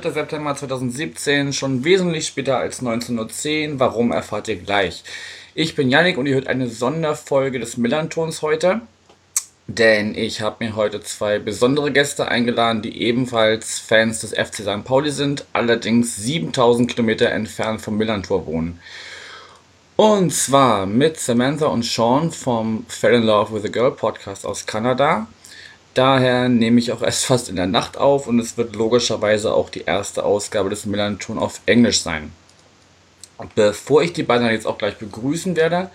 4. September 2017, schon wesentlich später als 19.10 Uhr. Warum erfahrt ihr gleich. Ich bin Yannick und ihr hört eine Sonderfolge des Millantons heute. Denn ich habe mir heute zwei besondere Gäste eingeladen, die ebenfalls Fans des FC St. Pauli sind, allerdings 7000 Kilometer entfernt vom Millantor wohnen. Und zwar mit Samantha und Sean vom Fell in Love with a Girl Podcast aus Kanada. Daher nehme ich auch erst fast in der Nacht auf und es wird logischerweise auch die erste Ausgabe des Millanton auf Englisch sein. Bevor ich die beiden jetzt auch gleich begrüßen werde,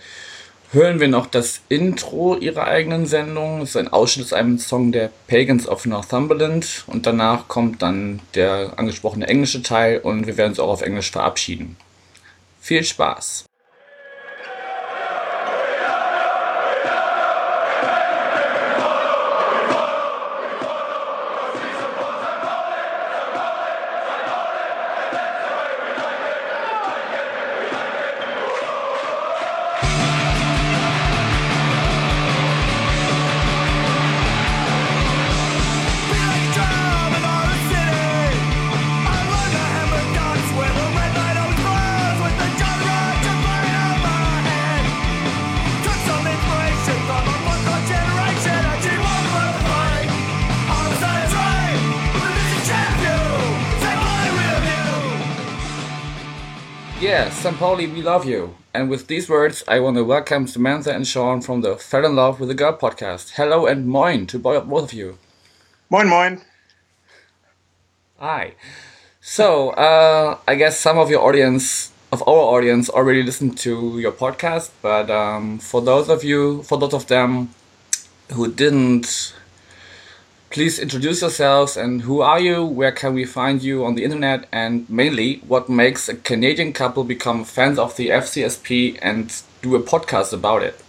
hören wir noch das Intro ihrer eigenen Sendung. Es ist ein Ausschnitt aus einem Song der Pagans of Northumberland und danach kommt dann der angesprochene englische Teil und wir werden uns auch auf Englisch verabschieden. Viel Spaß! St. Pauli, we love you. And with these words, I want to welcome Samantha and Sean from the Fell in Love with a Girl podcast. Hello and moin to both of you. Moin, moin. Hi. So, uh, I guess some of your audience, of our audience, already listened to your podcast, but um, for those of you, for those of them who didn't, please introduce yourselves and who are you, where can we find you on the internet, and mainly what makes a Canadian couple become fans of the FCSP and do a podcast about it.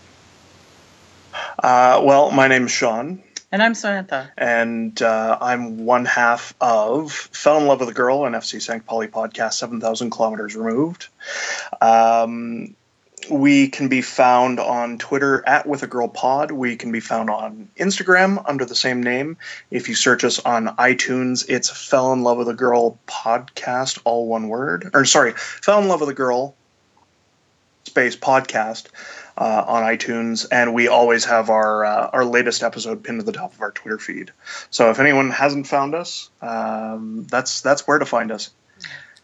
Uh, well, my name is Sean, And I'm Samantha. and uh, I'm one half of Fell in Love with a Girl, an FC St. Pauli podcast, 7,000 kilometers removed. Um, we can be found on Twitter at With a Girl Pod. We can be found on Instagram under the same name. If you search us on iTunes, it's Fell in Love with a Girl podcast, all one word. Or sorry, Fell in Love with a Girl space podcast uh, on iTunes, and we always have our uh, our latest episode pinned to the top of our Twitter feed. So if anyone hasn't found us, um, that's that's where to find us.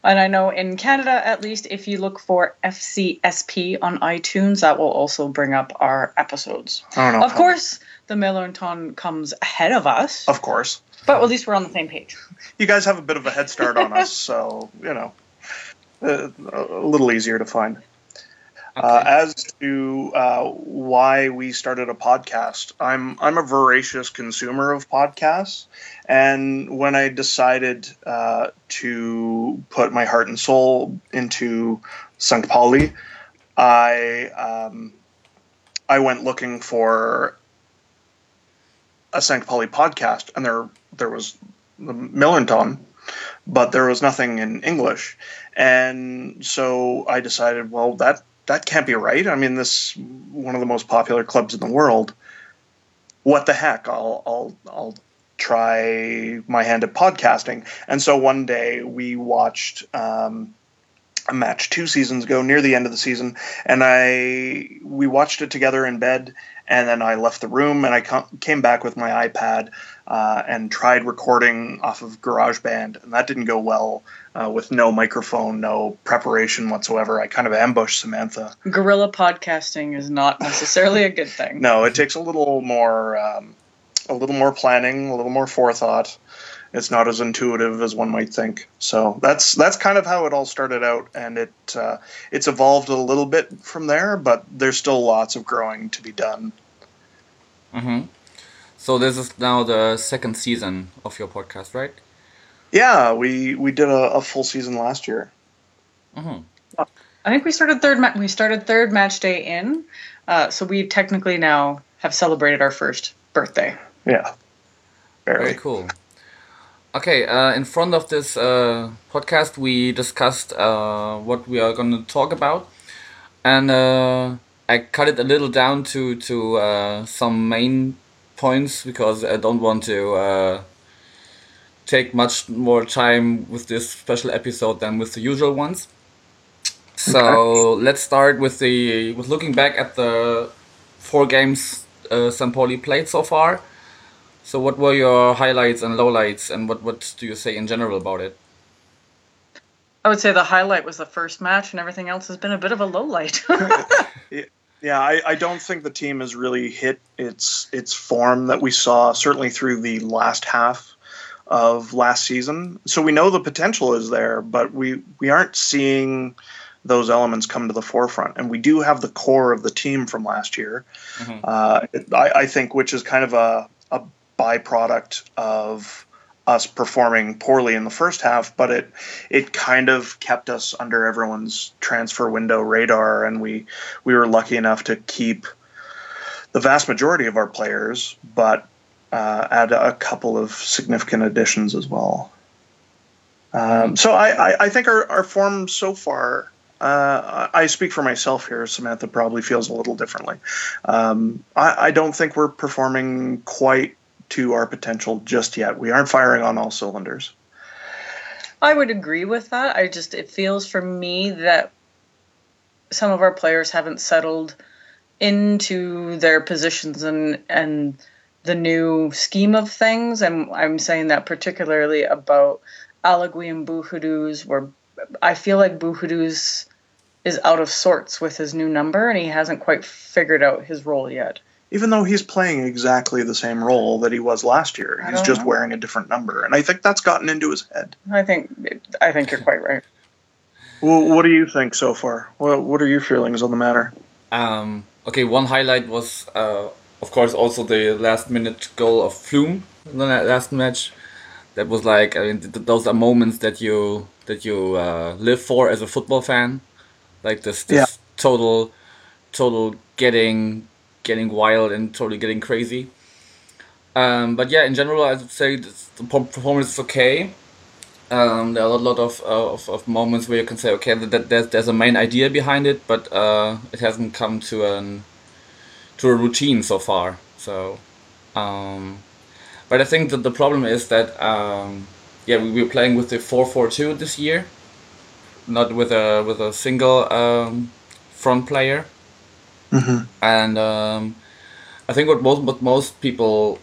And I know in Canada, at least, if you look for FCSP on iTunes, that will also bring up our episodes. I don't know. Of course, the Millernton comes ahead of us, of course, but at least we're on the same page. you guys have a bit of a head start on us, so you know, uh, a little easier to find. Uh, as to uh, why we started a podcast, I'm I'm a voracious consumer of podcasts, and when I decided uh, to put my heart and soul into St. Pauli, I um, I went looking for a St. Pauli podcast, and there there was the Millernton, but there was nothing in English, and so I decided, well, that that can't be right. I mean, this one of the most popular clubs in the world. What the heck? I'll I'll I'll try my hand at podcasting. And so one day we watched um, a match two seasons ago, near the end of the season, and I we watched it together in bed. And then I left the room, and I com- came back with my iPad uh, and tried recording off of GarageBand, and that didn't go well. Uh, with no microphone, no preparation whatsoever, I kind of ambushed Samantha. Guerrilla podcasting is not necessarily a good thing. No, it takes a little more, um, a little more planning, a little more forethought. It's not as intuitive as one might think. So that's that's kind of how it all started out, and it uh, it's evolved a little bit from there. But there's still lots of growing to be done. hmm So this is now the second season of your podcast, right? Yeah, we we did a, a full season last year. hmm I think we started third. Ma- we started third match day in, uh, so we technically now have celebrated our first birthday. Yeah, Very very. cool. Okay, uh, in front of this uh, podcast, we discussed uh, what we are going to talk about, and uh, I cut it a little down to to uh, some main points because I don't want to uh, take much more time with this special episode than with the usual ones. So okay. let's start with the with looking back at the four games uh, Pauli played so far. So what were your highlights and lowlights, and what what do you say in general about it? I would say the highlight was the first match, and everything else has been a bit of a lowlight. yeah, I, I don't think the team has really hit its its form that we saw certainly through the last half of last season. So we know the potential is there, but we we aren't seeing those elements come to the forefront. And we do have the core of the team from last year. Mm-hmm. Uh, I, I, think, which is kind of a, a byproduct of us performing poorly in the first half, but it it kind of kept us under everyone's transfer window radar, and we we were lucky enough to keep the vast majority of our players, but uh, add a couple of significant additions as well. Um, so I, I, I, think our, our form so far, uh, I speak for myself here. Samantha probably feels a little differently. Um, I, I, don't think we're performing quite to our potential just yet. We aren't firing on all cylinders. I would agree with that. I just it feels for me that some of our players haven't settled into their positions and and the new scheme of things. And I'm saying that particularly about Allagui and Bouhaddouz, where I feel like Bouhaddouz is out of sorts with his new number and he hasn't quite figured out his role yet. Even though he's playing exactly the same role that he was last year, he's just know. wearing a different number, and I think that's gotten into his head. I think I think you're quite right. Well, what do you think so far? What What are your feelings on the matter? Um, okay, one highlight was uh, of course, also the last minute goal of Flum in the last match. That was like I mean, th- those are moments that you that you uh, live for as a football fan, like this, this yeah. total, total getting getting wild and totally getting crazy. Um, but yeah, in general, I would say the performance is okay. Um, there are a lot of, uh, of, of moments where you can say, okay, that, there's there's a main idea behind it, but uh, it hasn't come to an to a routine so far. So, um, but I think that the problem is that um, yeah, we were playing with the four four two this year, not with a with a single um, front player. Mm-hmm. And um, I think what most what most people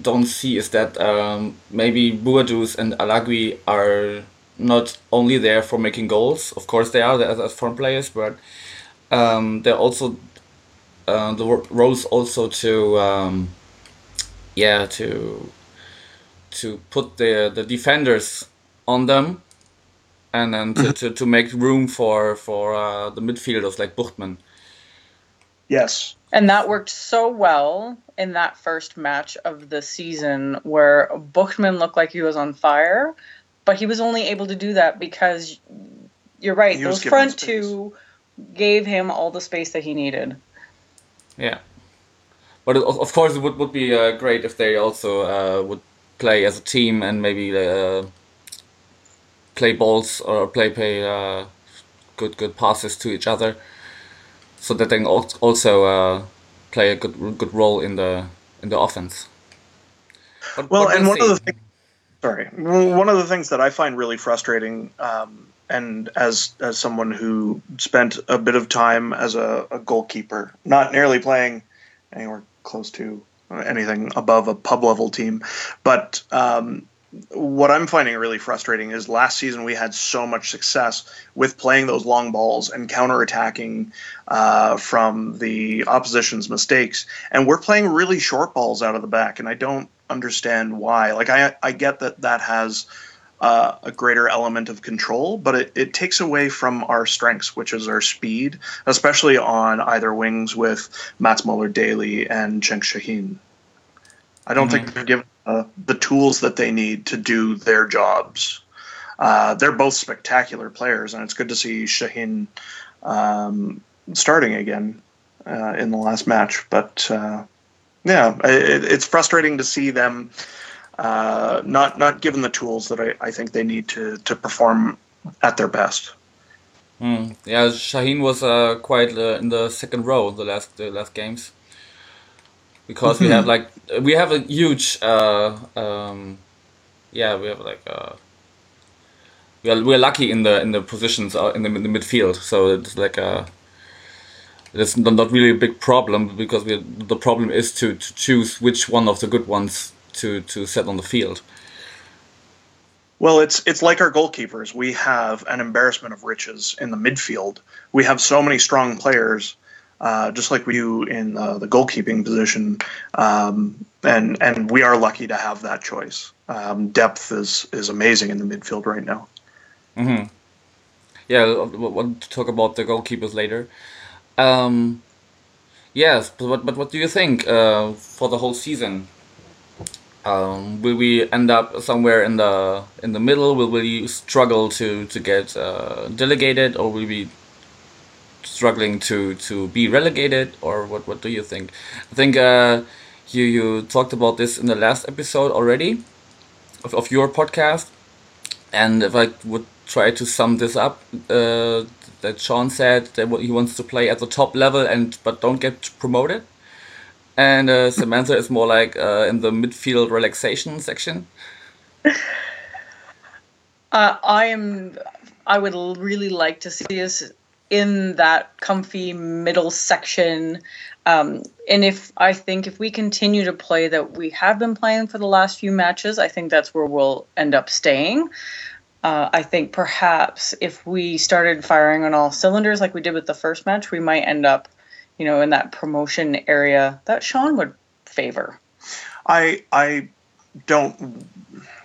don't see is that um, maybe Bouhaddouz and Allagui are not only there for making goals. Of course, they are as, as front players, but um, they're also uh, the roles also to um, yeah to to put the the defenders on them and then to, mm-hmm. to, to make room for for uh, the midfielders like Buchtmann. Yes. And that worked so well in that first match of the season where Buchtmann looked like he was on fire, but he was only able to do that because you're right, those front two gave him all the space that he needed. Yeah, but of course it would would be uh, great if they also uh, would play as a team and maybe uh, play balls or play play uh, good good passes to each other, so that they can also uh, play a good good role in the in the offense. But, well, and one see. of the things, sorry, one of the things that I find really frustrating. Um, and as as someone who spent a bit of time as a, a, goalkeeper, not nearly playing anywhere close to anything above a pub level team, but um, what I'm finding really frustrating is last season we had so much success with playing those long balls and counterattacking uh, from the opposition's mistakes, and we're playing really short balls out of the back, and I don't understand why. Like I I get that that has uh, a greater element of control, but it, it takes away from our strengths, which is our speed, especially on either wings with Mats Møller Dæhli and Cenk Şahin. I don't mm-hmm. think they're given uh, the tools that they need to do their jobs. Uh, they're both spectacular players, and it's good to see Şahin um, starting again uh, in the last match. But uh, yeah, it, it's frustrating to see them uh, not not given the tools that I, I think they need to to perform at their best. Mm. Yeah, Şahin was quite in the second row the last the last games because we have like we have a huge uh, um, yeah we have like uh, we are we're lucky in the in the positions uh, in the, in the midfield so it's like a it's not really a big problem because we the problem is to, to choose which one of the good ones to to set on the field. Well, it's it's like our goalkeepers. We have an embarrassment of riches in the midfield. We have so many strong players, uh, just like we do in uh, the goalkeeping position, um, and and we are lucky to have that choice. Um, depth is is amazing in the midfield right now. Mm-hmm. Yeah, we'll talk about the goalkeepers later. Um, yes, but but what do you think uh, for the whole season? Um, will we end up somewhere in the in the middle? Will we struggle to to get uh, delegated, or will we struggling to to be relegated, or what what do you think? I think uh, you you talked about this in the last episode already of, of your podcast, and if I would try to sum this up, uh, that Sean said that he wants to play at the top level and but don't get promoted and uh, Samantha is more like uh, in the midfield relaxation section. Uh, I am. I would really like to see us in that comfy middle section. Um, and if I think if we continue to play that we have been playing for the last few matches, I think that's where we'll end up staying. Uh, I think perhaps if we started firing on all cylinders like we did with the first match, we might end up you know, in that promotion area that Sean would favor? I I don't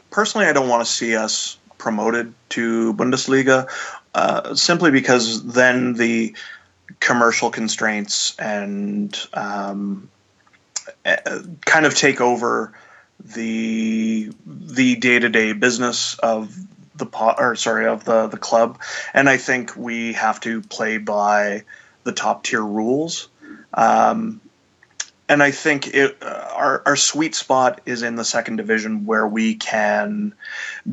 personally. I don't want to see us promoted to Bundesliga uh, simply because then the commercial constraints and um, kind of take over the the day to day business of the pot or sorry of the the club, and I think we have to play by the top tier rules. Um, and I think it, uh, our our sweet spot is in the second division where we can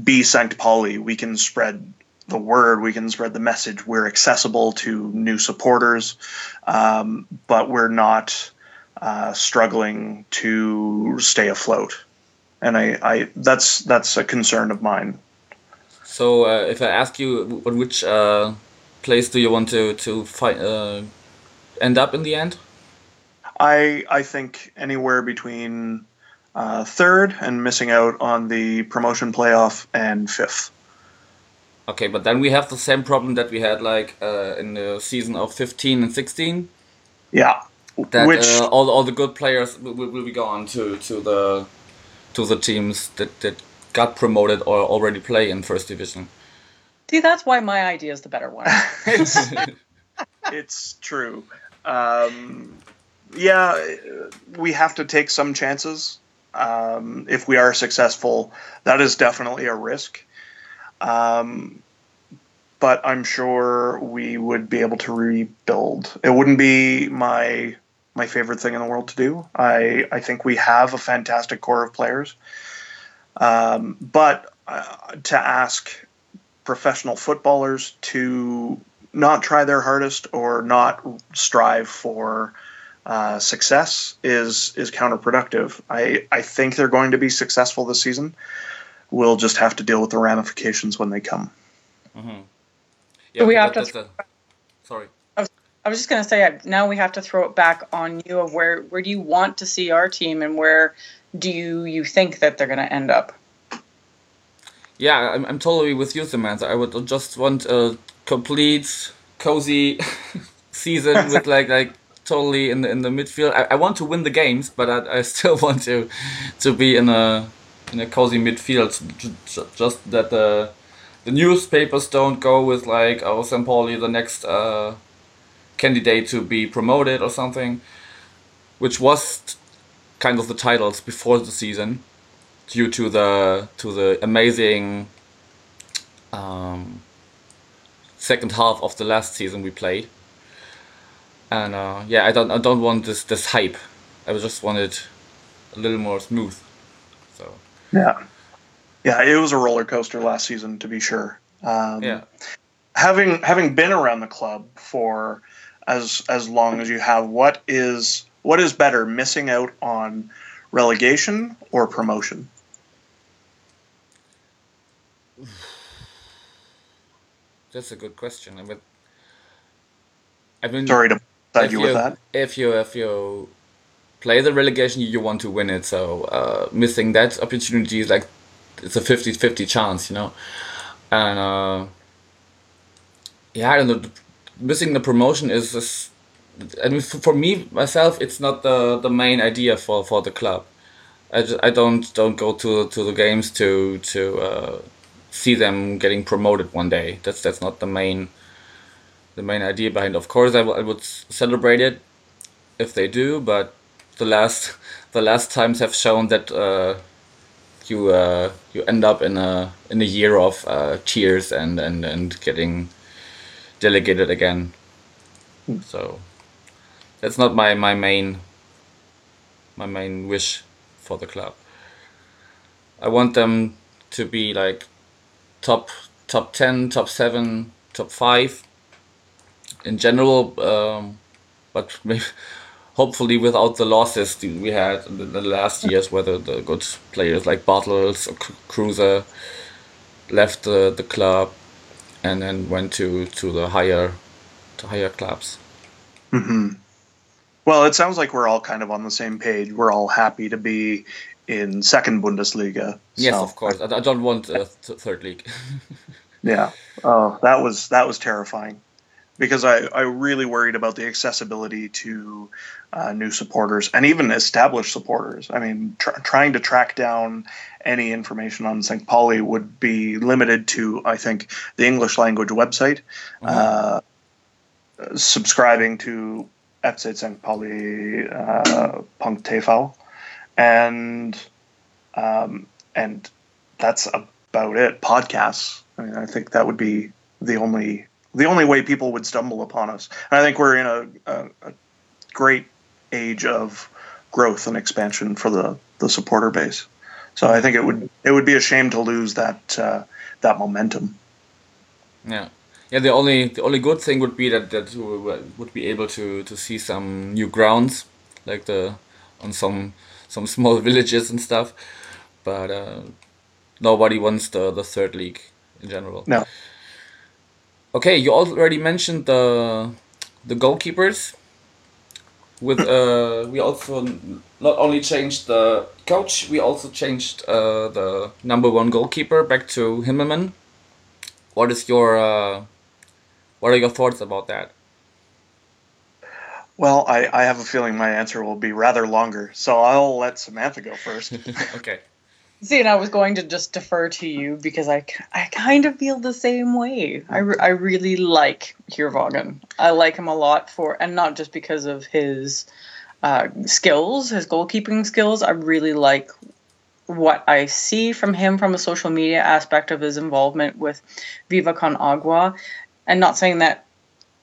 be St. Pauli. We can spread the word. We can spread the message. We're accessible to new supporters, um, but we're not uh, struggling to stay afloat. And I, I that's that's a concern of mine. So uh, if I ask you, which uh, place do you want to to fight, uh, end up in the end? I I think anywhere between uh, third and missing out on the promotion playoff and fifth. Okay, but then we have the same problem that we had like uh, in the season of fifteen and sixteen. Yeah, that Which, uh, all all the good players will, will be gone to to the to the teams that that got promoted or already play in first division. See, that's why my idea is the better one. it's, it's true. Um, yeah, we have to take some chances. Um, if we are successful, that is definitely a risk. Um, but I'm sure we would be able to rebuild. It wouldn't be my my favorite thing in the world to do. I I think we have a fantastic core of players. Um, but uh, to ask professional footballers to not try their hardest or not strive for uh, success is is counterproductive. I, I think they're going to be successful this season. We'll just have to deal with the ramifications when they come. Mm-hmm. Yeah, we have to. Th- a, sorry. I was, I was just going to say now we have to throw it back on you of where where do you want to see our team and where do you you think that they're going to end up? Yeah, I'm, I'm totally with you, Samantha. I would just want a complete, cozy season with like like totally in the in the midfield. I, I want to win the games, but I, I still want to to be in a in a cozy midfield. Just that the the newspapers don't go with like oh St. Pauli the next uh, candidate to be promoted or something, which was kind of the titles before the season, due to the to the amazing um, second half of the last season we played and uh, yeah, I don't I don't want this this hype. I just want it a little more smooth. So Yeah, yeah, it was a roller coaster last season to be sure. Um, yeah. Having having been around the club for as as long as you have, what is what is better, missing out on relegation or promotion? That's a good question. I mean, I mean Sorry to side if you with that. If you if you play the relegation, you want to win it. So uh, missing that opportunity is like it's a 50-50 chance, you know. And uh, yeah, I don't know. Missing the promotion is just. I mean, for, me myself, it's not the the main idea for for the club. I, just, I don't don't go to to the games to to uh, see them getting promoted one day. That's that's not the main the main idea behind. Of course, I, I would celebrate it if they do, but the last the last times have shown that uh, you uh, you end up in a in a year of uh, cheers and, and and getting delegated again. So that's not my my main my main wish for the club. I want them to be like top top 10 top 7 top 5 in general um, but hopefully without the losses we had in the, last years whether the, good players like Bartels or Cruiser left the, the club and then went to, to the higher to higher clubs hmm Well, it sounds like we're all kind of on the same page. We're all happy to be in second Bundesliga. yes of course I, I don't want a th- third league Yeah. Oh, that was that was terrifying because I, I really worried about the accessibility to uh, new supporters and even established supporters. I mean, tr- trying to track down any information on St. Pauli would be limited to, I think, the English language website, uh, subscribing to FC St. Pauli uh, Punk TV, and um, and that's about it. Podcasts. I mean, I think that would be the only the only way people would stumble upon us. And I think we're in a, a, a great age of growth and expansion for the, the supporter base. So I think it would it would be a shame to lose that uh, that momentum. Yeah, yeah. The only the only good thing would be that that we would be able to to see some new grounds, like the on some some small villages and stuff. But uh, nobody wants the the third league in general. No. Okay, you already mentioned the the goalkeepers. With uh, we also not only changed the coach, we also changed uh, the number one goalkeeper back to Himmelmann. What is your uh, what are your thoughts about that? Well, I, I have a feeling my answer will be rather longer, so I'll let Samantha go first. okay. See, and I was going to just defer to you because I, I kind of feel the same way. I, I really like Heerwagen. I like him a lot for, and not just because of his uh, skills, his goalkeeping skills. I really like what I see from him from a social media aspect of his involvement with Viva Con Agua. And not saying that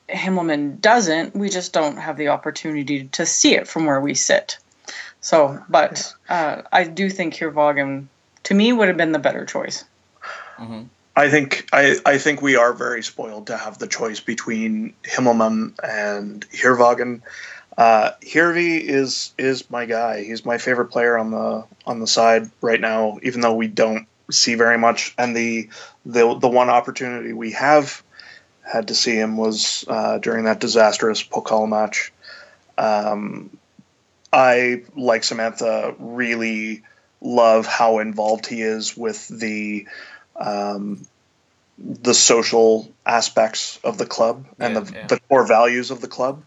Himmelmann doesn't, we just don't have the opportunity to see it from where we sit. So, but uh, I do think Heerwagen, to me, would have been the better choice. I think I, I think we are very spoiled to have the choice between Himmelmann and Heerwagen. Uh, Hirvi is is my guy. He's my favorite player on the on the side right now, even though we don't see very much. And the the the one opportunity we have had to see him was uh, during that disastrous Pokal match. Um, I like Samantha really love how involved he is with the um, the social aspects of the club and Yeah, the, yeah. the core values of the club.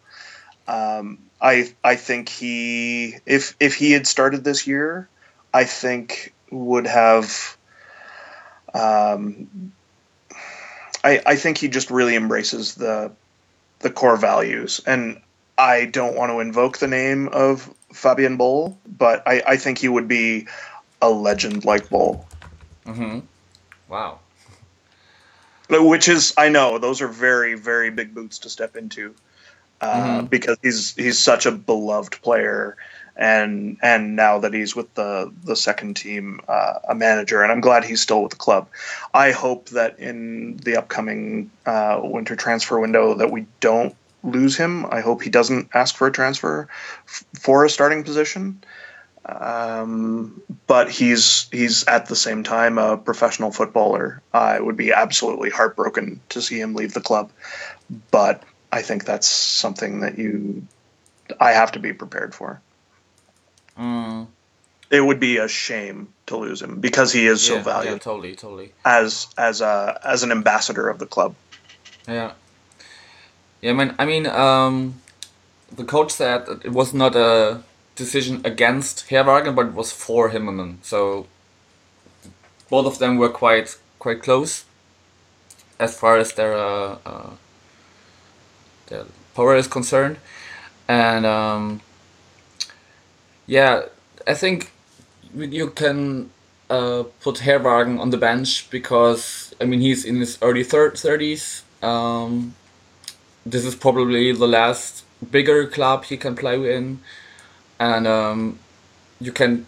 Um, I I think he if if he had started this year, I think would have. Um, I I think he just really embraces the the core values, and I don't want to invoke the name of Fabian Boll, but I I think he would be a legend like Boll. Mm-hmm. Wow. which is I know those are very very big boots to step into uh, Mhm. because he's he's such a beloved player and and now that he's with the the second team, uh, a manager, and I'm glad he's still with the club. I hope that in the upcoming uh, winter transfer window that we don't lose him. I hope he doesn't ask for a transfer f- for a starting position. Um, but he's he's at the same time a professional footballer. I would be absolutely heartbroken to see him leave the club, but I think that's something that you I have to be prepared for. Mm. It would be a shame to lose him because he is Yeah, so valuable. yeah, totally, totally. as as a as an ambassador of the club. Yeah. Yeah, I mean, I mean, um, the coach said it was not a decision against Heerwagen, but it was for Himmelmann. So both of them were quite quite close as far as their uh, uh, their power is concerned, and um, yeah, I think you can uh, put Heerwagen on the bench because I mean he's in his early thirties. Um, this is probably the last bigger club he can play in, and um, you can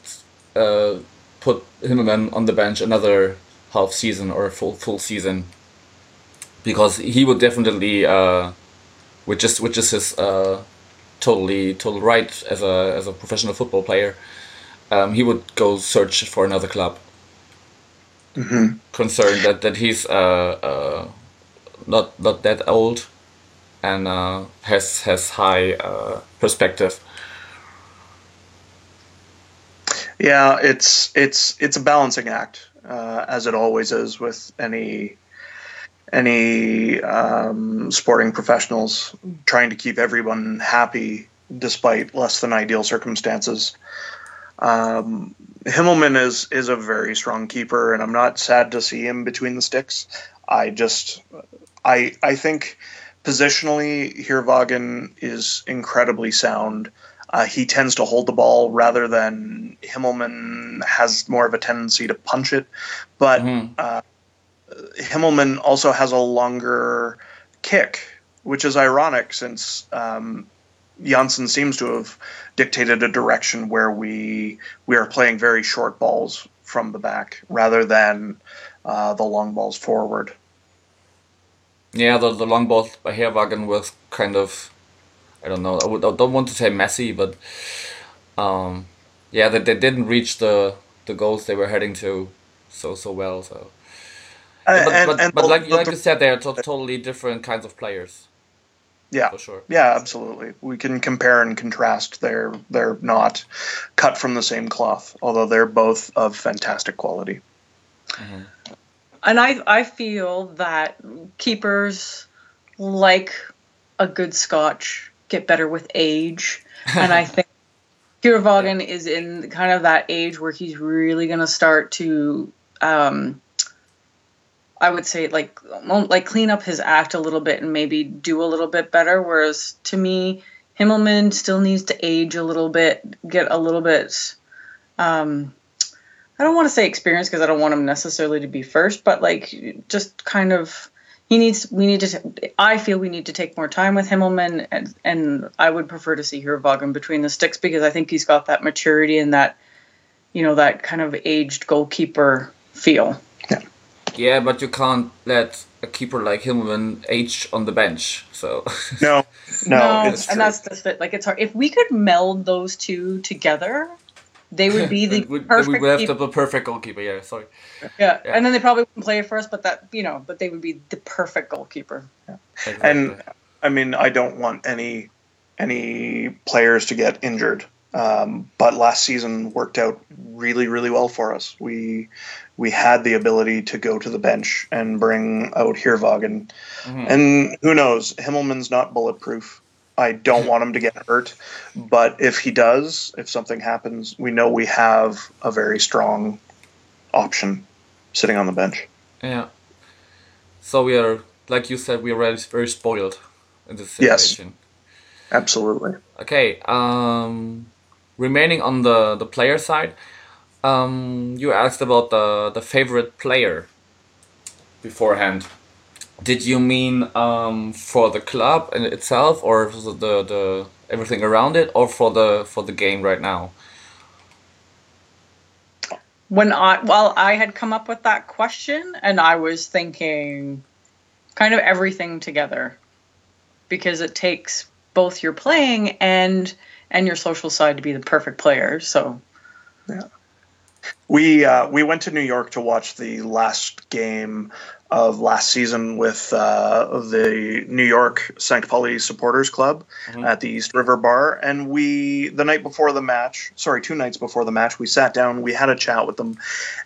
uh, put him then on the bench another half season or a full full season because he would definitely, uh, which is which is his uh, totally total right as a as a professional football player, um, he would go search for another club. Mm-hmm. Concerned that that he's uh, uh, not not that old and uh, has has high uh, perspective. Yeah, it's it's it's a balancing act, uh, as it always is with any any um, sporting professionals trying to keep everyone happy despite less than ideal circumstances. Um, Himmelmann is is a very strong keeper, and I'm not sad to see him between the sticks. I just I I think positionally, Heerwagen is incredibly sound. Uh, he tends to hold the ball rather than Himmelmann has more of a tendency to punch it. But Mhm. uh, Himmelmann also has a longer kick, which is ironic since um, Janssen seems to have dictated a direction where we we are playing very short balls from the back rather than uh, the long balls forward. Yeah, the the long ball by Heerwagen was kind of, I don't know. I, would, I don't want to say messy, but um, yeah, they, they didn't reach the the goals they were heading to so so well. So, Uh, but and- but, and but like like you said, they are to- totally different kinds of players yeah, for sure. Yeah, absolutely. We can compare and contrast. They're they're not cut from the same cloth, although they're both of fantastic quality. And I I feel that keepers like a good scotch get better with age. And I think Heerwagen is in kind of that age where he's really gonna start to um I would say like like clean up his act a little bit and maybe do a little bit better. Whereas to me, Himmelmann still needs to age a little bit, get a little bit um I don't want to say experience because I don't want him necessarily to be first, but like just kind of he needs we need to I feel we need to take more time with Himmelmann and and I would prefer to see Heerwagen between the sticks because I think he's got that maturity and that you know that kind of aged goalkeeper feel. Yeah, Yeah, but you can't let a keeper like Himmelmann age on the bench. So No, no, it's true. and that's the fit. Like it's hard. If we could meld those two together, they would be the It would- perfect. we would have keep- the perfect goalkeeper. Yeah, sorry. yeah. yeah. and then they probably wouldn't play for us, but that you know, but they would be the perfect goalkeeper. Exactly. And I mean, I don't want any any players to get injured. Um, but last season worked out really, really well for us. We we had the ability to go to the bench and bring out Heerwagen, Mhm. and who knows, Himmelmann's not bulletproof. I don't want him to get hurt, but if he does, if something happens, we know we have a very strong option sitting on the bench. Yeah. So we are, like you said, we are very, very spoiled in this situation. Yes. situation. Absolutely. Okay. Um, remaining on the the player side, um, you asked about the the favorite player beforehand Did you mean um, for the club in itself, or the the everything around it, or for the for the game right now? When I well, I had come up with that question, and I was thinking, kind of everything together, because it takes both your playing and and your social side to be the perfect player. So, yeah. We uh, we went to New York to watch the last game of last season with uh, the New York St. Pauli Supporters Club mm-hmm. at the East River Bar. And we, the night before the match, sorry, two nights before the match, we sat down, we had a chat with them,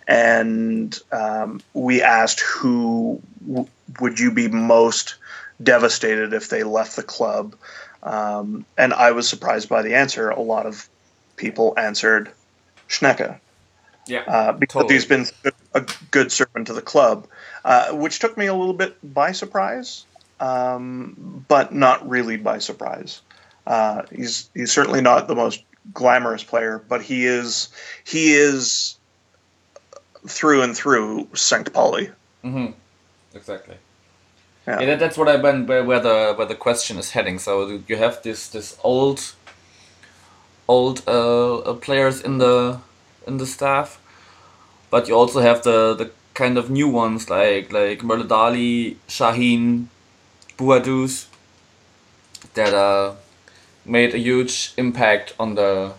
and um, we asked who w- would you be most devastated if they left the club. Um, and I was surprised by the answer. A lot of people answered Schnecke. Yeah, uh, because totally. he's been a good servant to the club, uh, which took me a little bit by surprise, um, but not really by surprise. Uh, he's he's certainly not the most glamorous player, but he is he is through and through St. Pauli. Mm-hmm. Exactly. Yeah. yeah, that's what I meant where, the where the question is heading. So you have this this old old uh, players in the in the staff, but you also have the the kind of new ones like like Dæhli, Şahin, Bouhaddouz that uh, made a huge impact on the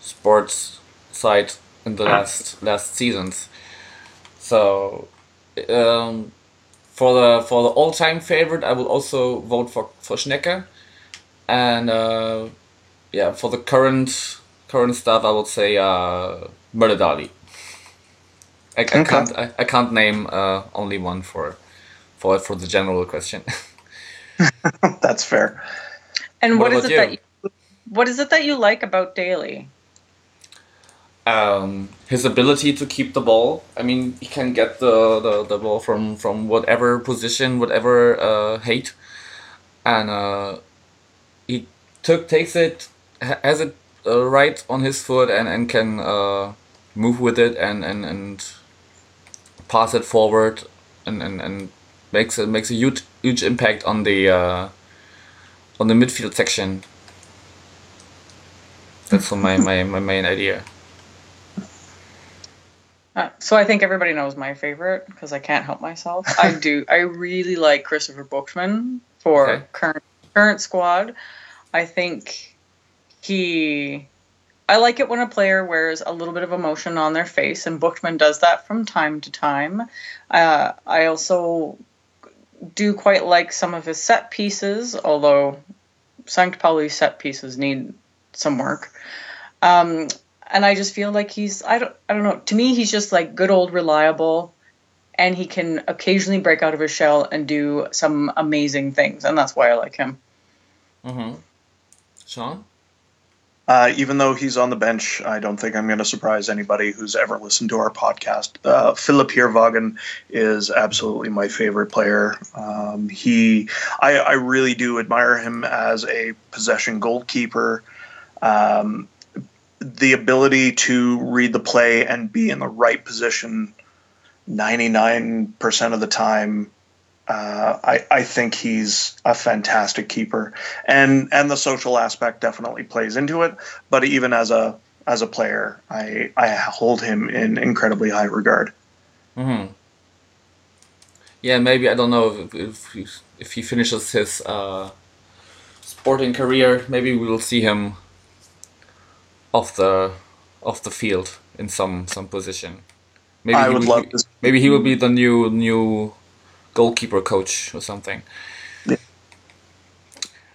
sports side in the last last seasons. So um, for the for the all time favorite, I will also vote for for Schnecke, and uh, yeah, for the current current stuff, I would say uh, Dæhli. I, I okay. can't I, I, can't name uh, only one for for for the general question. That's fair. And what, what is it you? that you, what is it that you like about Dæhli? Um, his ability to keep the ball. I mean, he can get the, the, the ball from, from whatever position, whatever uh, height, and uh, he took takes it has it uh, right on his foot and and can uh, move with it and and and pass it forward and, and, and makes a makes a huge huge impact on the uh, on the midfield section. That's my, my, my main idea. Uh, so I think everybody knows my favorite because I can't help myself. I do. I really like Christopher Buchtmann for okay. current current squad. I think he I like it when a player wears a little bit of emotion on their face, and Buchtmann does that from time to time. Uh, I also do quite like some of his set pieces, although St. Pauli set pieces need some work. Um, and I just feel like he's I don't I don't know. To me, he's just like good old reliable, and he can occasionally break out of his shell and do some amazing things, and that's why I like him. Mm-hmm. Sean. Uh, even though he's on the bench, I don't think I'm going to surprise anybody who's ever listened to our podcast. Uh, Philipp Heerwagen is absolutely my favorite player. Um, he, I, I, really do admire him as a possession goalkeeper. Um, the ability to read the play and be in the right position 99% of the time uh, I, I think he's a fantastic keeper, and and the social aspect definitely plays into it. But even as a as a player, I I hold him in incredibly high regard. Hmm. Yeah, maybe I don't know if if, if he finishes his uh, sporting career, maybe we will see him off the off the field in some some position. Maybe I would love to. Maybe he will be the new new goalkeeper coach or something. Yeah.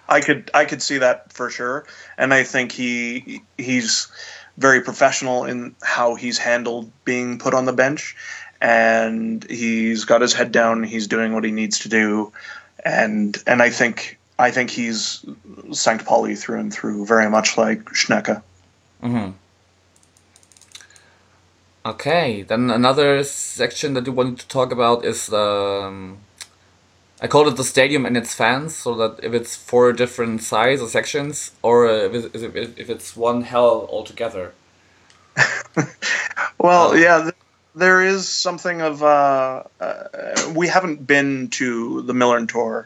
I could I could see that for sure, and I think he he's very professional in how he's handled being put on the bench, and he's got his head down. He's doing what he needs to do, and and I think I think he's St. Pauli through and through, very much like Schnecke. Mm-hmm. Okay, then another section that you wanted to talk about is um, I call it the stadium and its fans, so that if it's four different size or sections, or if, if it's one hell altogether. well, um, yeah, there is something of uh, uh, we haven't been to the Millerntor,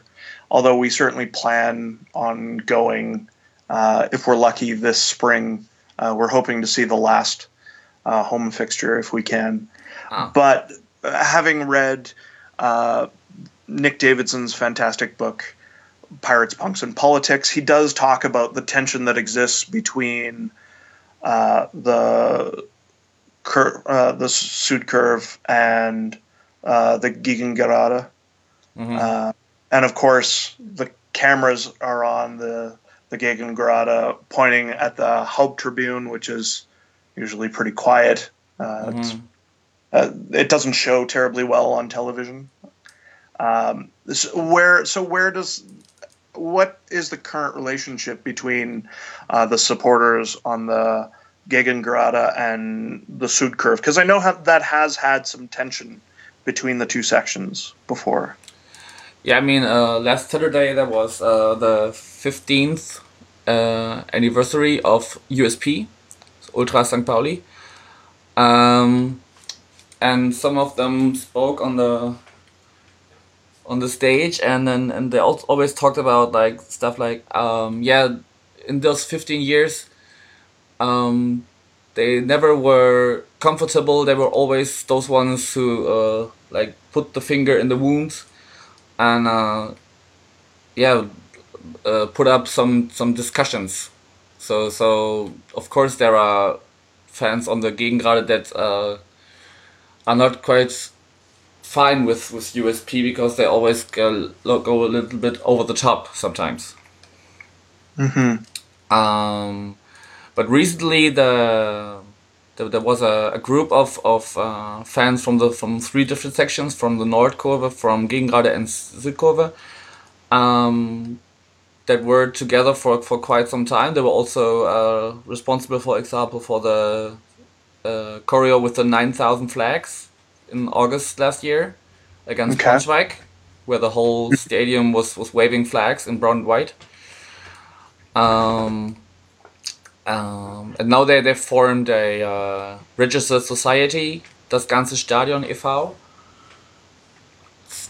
although we certainly plan on going uh, if we're lucky this spring. Uh, we're hoping to see the last uh, home fixture if we can. Oh. But having read uh, Nick Davidson's fantastic book, Pirates, Punks, and Politics, he does talk about the tension that exists between uh, the cur- uh, the Südkurve and uh, the Gegengerade. Mm-hmm. Uh, and of course, the cameras are on the the Gegengerade, pointing at the Haupttribüne, which is usually pretty quiet. Uh, mm-hmm. Uh, it doesn't show terribly well on television. Um, so where so where does what is the current relationship between uh, the supporters on the Gegengerade and the Südkurve? Because I know how, that has had some tension between the two sections before. Yeah, I mean, uh, last Saturday that was uh, the 15th uh, anniversary of USP, Ultra St. Pauli. Um, and some of them spoke on the on the stage and then and they always talked about like stuff like um, yeah in those 15 years um, they never were comfortable they were always those ones who uh, like put the finger in the wounds and uh, yeah uh, put up some some discussions so so of course there are fans on the Gegengerade that uh, are not quite fine with with USP because they always go, go a little bit over the top sometimes. Mm-hmm. Um, but recently the, the there was a, a group of of uh, fans from the from three different sections from the Nordkurve, from Gegengerade and Südkurve, um, that were together for for quite some time. They were also uh, responsible, for example, for the uh, choreo with the nine thousand flags in August last year against okay. Braunschweig, where the whole stadium was, was waving flags in brown and white. Um, um, and now they, they formed a uh, registered society, Das Ganze Stadion e.V.,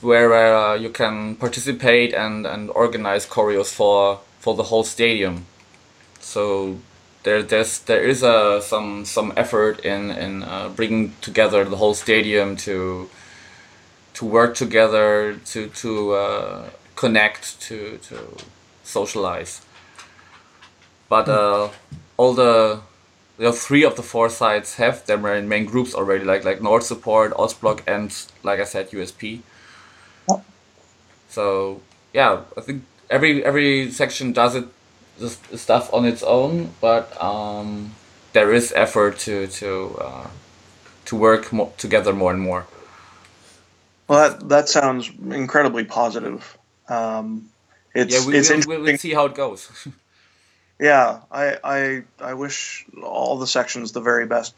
where uh, you can participate and, and organize choreos for, for the whole stadium. So there there's there is a some some effort in in uh, bringing together the whole stadium to to work together to to uh, connect to to socialize but uh, all the the three of the four sides have their main, main groups already like like Nord support Ostblock and like I said USP so yeah I think every every section does it the stuff on its own, but um, there is effort to to uh, to work mo- together more and more. Well, that that sounds incredibly positive. Um, it's yeah, we, it's we'll, we'll see how it goes. yeah, I, I I wish all the sections the very best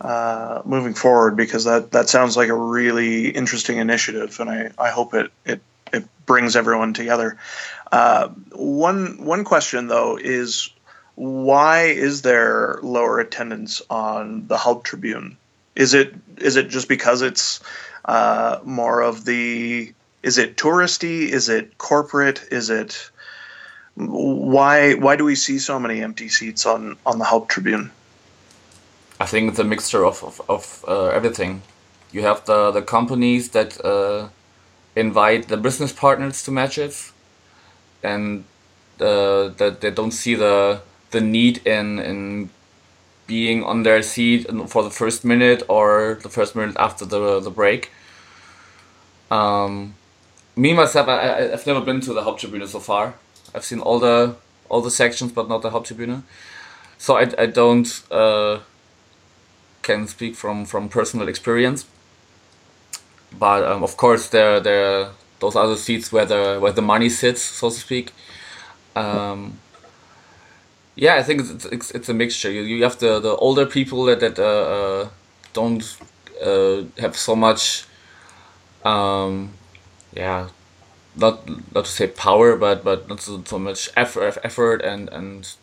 uh, moving forward because that that sounds like a really interesting initiative, and I, I hope it it it brings everyone together. Uh, one one question though is why is there lower attendance on the Hub Tribune? Is it is it just because it's uh, more of the is it touristy? Is it corporate? Is it why why do we see so many empty seats on on the tribune? I think it's a mixture of of, of uh, everything. You have the the companies that uh, invite the business partners to matches and uh, that they don't see the the need in in being on their seat for the first minute or the first minute after the the break. Um, me myself, I, I've never been to the Haupttribüne so far. I've seen all the all the sections, but not the Haupttribüne. So I, I don't uh, can speak from from personal experience. But um, of course, there there those are the seats where the where the money sits, so to speak. Um, yeah, I think it's, it's, it's a mixture. You, you have the, the older people that that uh, uh, don't uh, have so much, um, yeah, not not to say power, but but not so, so much effort effort and and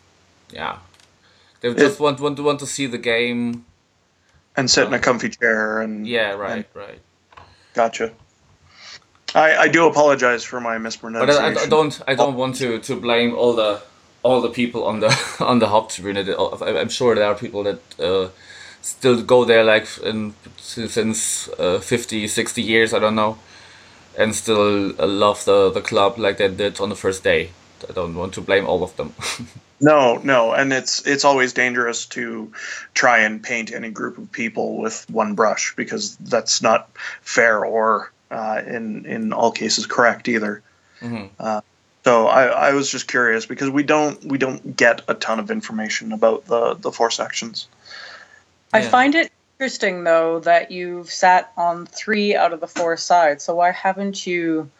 yeah, they just want want to want to see the game and sit in a comfy chair and Yeah, right, and- right. Gotcha. I, I do apologize for my But mispronunciation. I, I don't I don't want to, to blame all the all the people on the on the Haupttribüne. That- I- I'm sure there are people that uh, still go there like in, since uh, 50, 60 years. I don't know, and still uh, love the the club like they did on the first day. I don't want to blame all of them. No, no, and it's it's always dangerous to try and paint any group of people with one brush because that's not fair or uh, in in all cases correct either. Mhm. Uh, so I, I was just curious because we don't we don't get a ton of information about the the four sections. I find it interesting though that you've sat on three out of the four sides. So why haven't you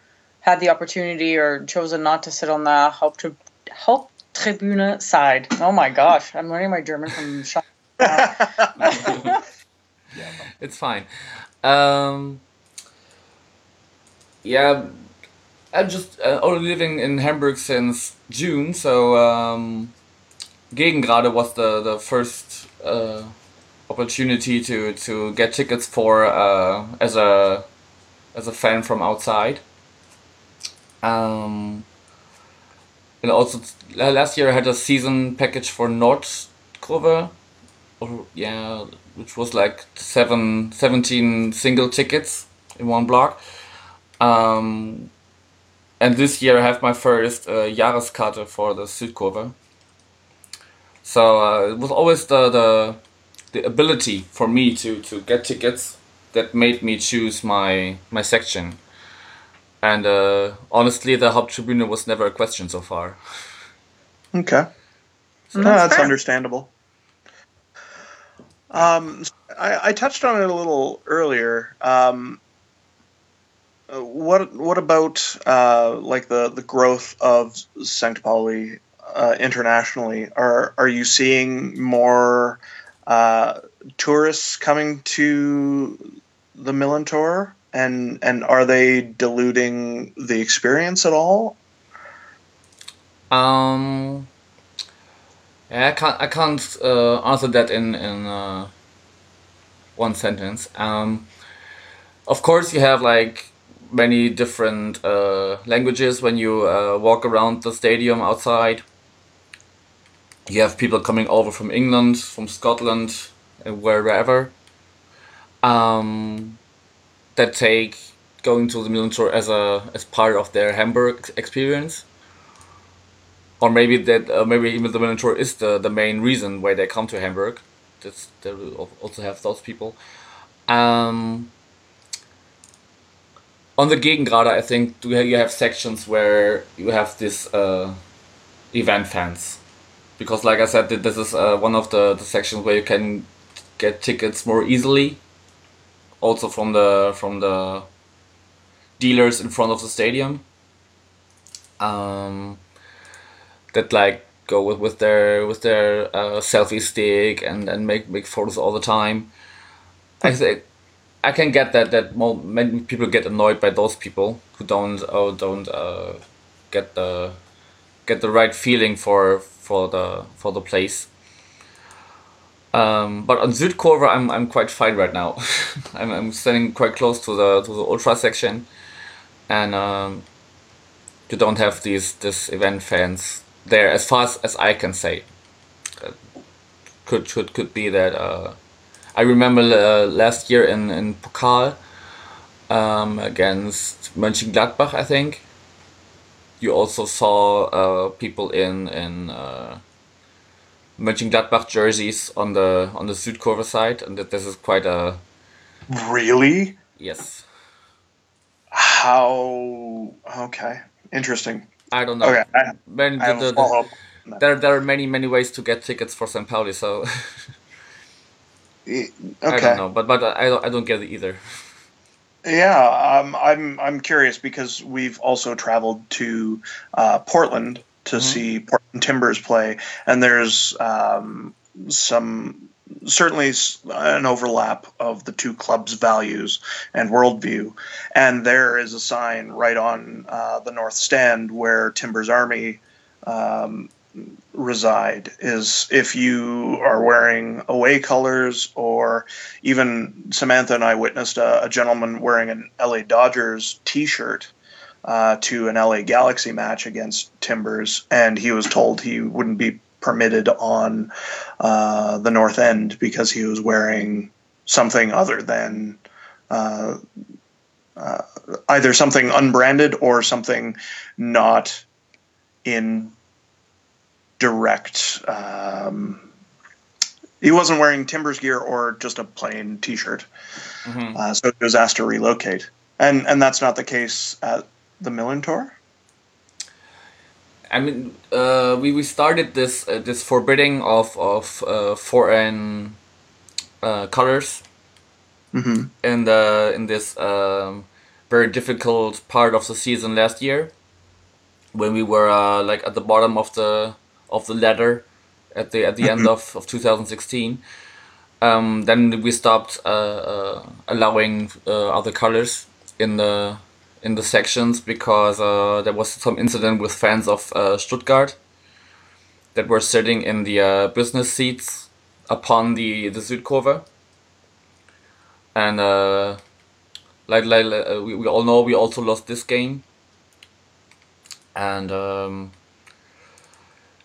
had the opportunity or chosen not to sit on the Haupttrib- Haupttribüne side? Oh my gosh, I'm learning my German from Sean. it's fine. Um, yeah, I'm just uh, only living in Hamburg since June, so um, Gegengerade was the the first uh, opportunity to to get tickets for uh, as a as a fan from outside. Um, and also last year I had a season package for Nordkurve, or yeah, which was like seven, 17 single tickets in one block. Um, and this year I have my first uh, Jahreskarte for the Südkurve. So uh, it was always the, the the ability for me to, to get tickets that made me choose my my section. And uh, honestly, the Haupttribüne was never a question so far. Okay. And No, that's that's fair. understandable. Um, I, I touched on it a little earlier. Um, uh, what what about uh, like the, the growth of St. Pauli uh, internationally? Are are you seeing more uh, tourists coming to the Millerntor, and and are they diluting the experience at all? Um, yeah, I can't I can't uh, answer that in in uh, one sentence. Um, of course, you have like many different uh, languages when you uh, walk around the stadium outside. You have people coming over from England, from Scotland, and wherever. Um, that take going to the Millerntor as a as part of their Hamburg experience or maybe that uh, maybe even the Millerntor is the, the main reason why they come to Hamburg. That's they will also have those people. Um, on the Gegengerade, I think you have, you have sections where you have this uh, event fans, because like I said, this is uh, one of the, the sections where you can get tickets more easily. Also from the from the dealers in front of the stadium. Um, that like go with, with their with their uh, selfie stick and, and make make photos all the time. I think I can get that that many people get annoyed by those people who don't oh, don't uh, get the get the right feeling for for the for the place. Um, but on Südkurve, I'm I'm quite fine right now. I'm I'm standing quite close to the to the ultra section, and um, you don't have these this event fans there as far as, I can say. Uh, could could could be that uh, I remember uh, last year in in Pokal um, against Mönchengladbach, I think. You also saw uh, people in in uh, Mönchengladbach jerseys on the on the Südkurve side, and that this is quite a Really? yes. How? Okay, interesting. I don't know. Okay, I, Many- I have the- a the- up. there there are many many ways to get tickets for St. Pauli, so Okay. I don't know, but but I don't, I don't get it either. Yeah, um, I'm I'm curious because we've also traveled to uh, Portland to see Portland Timbers play, and there's um, some certainly an overlap of the two clubs' values and worldview, and there is a sign right on uh, the north stand where Timbers Army um, reside is if you are wearing away colors, or even Samantha and I witnessed a, a gentleman wearing an LA Dodgers T-shirt uh, to an LA Galaxy match against Timbers, and he was told he wouldn't be permitted on uh, the North End because he was wearing something other than uh, uh, either something unbranded or something not in direct. Um, he wasn't wearing Timbers gear or just a plain T-shirt, mm-hmm. uh, so he was asked to relocate, and and that's not the case at the Millerntor. I mean, uh, we, we started this uh, this forbidding of of uh, foreign uh, colors mm-hmm. in the in this um, very difficult part of the season last year, when we were uh, like at the bottom of the of the ladder at the at the end of, of 2016. Um, then we stopped uh, allowing other colors in the in the sections because uh, there was some incident with fans of uh, Stuttgart that were sitting in the uh, business seats upon the the Südkurve, and uh, like like uh, we, we all know, we also lost this game, and um,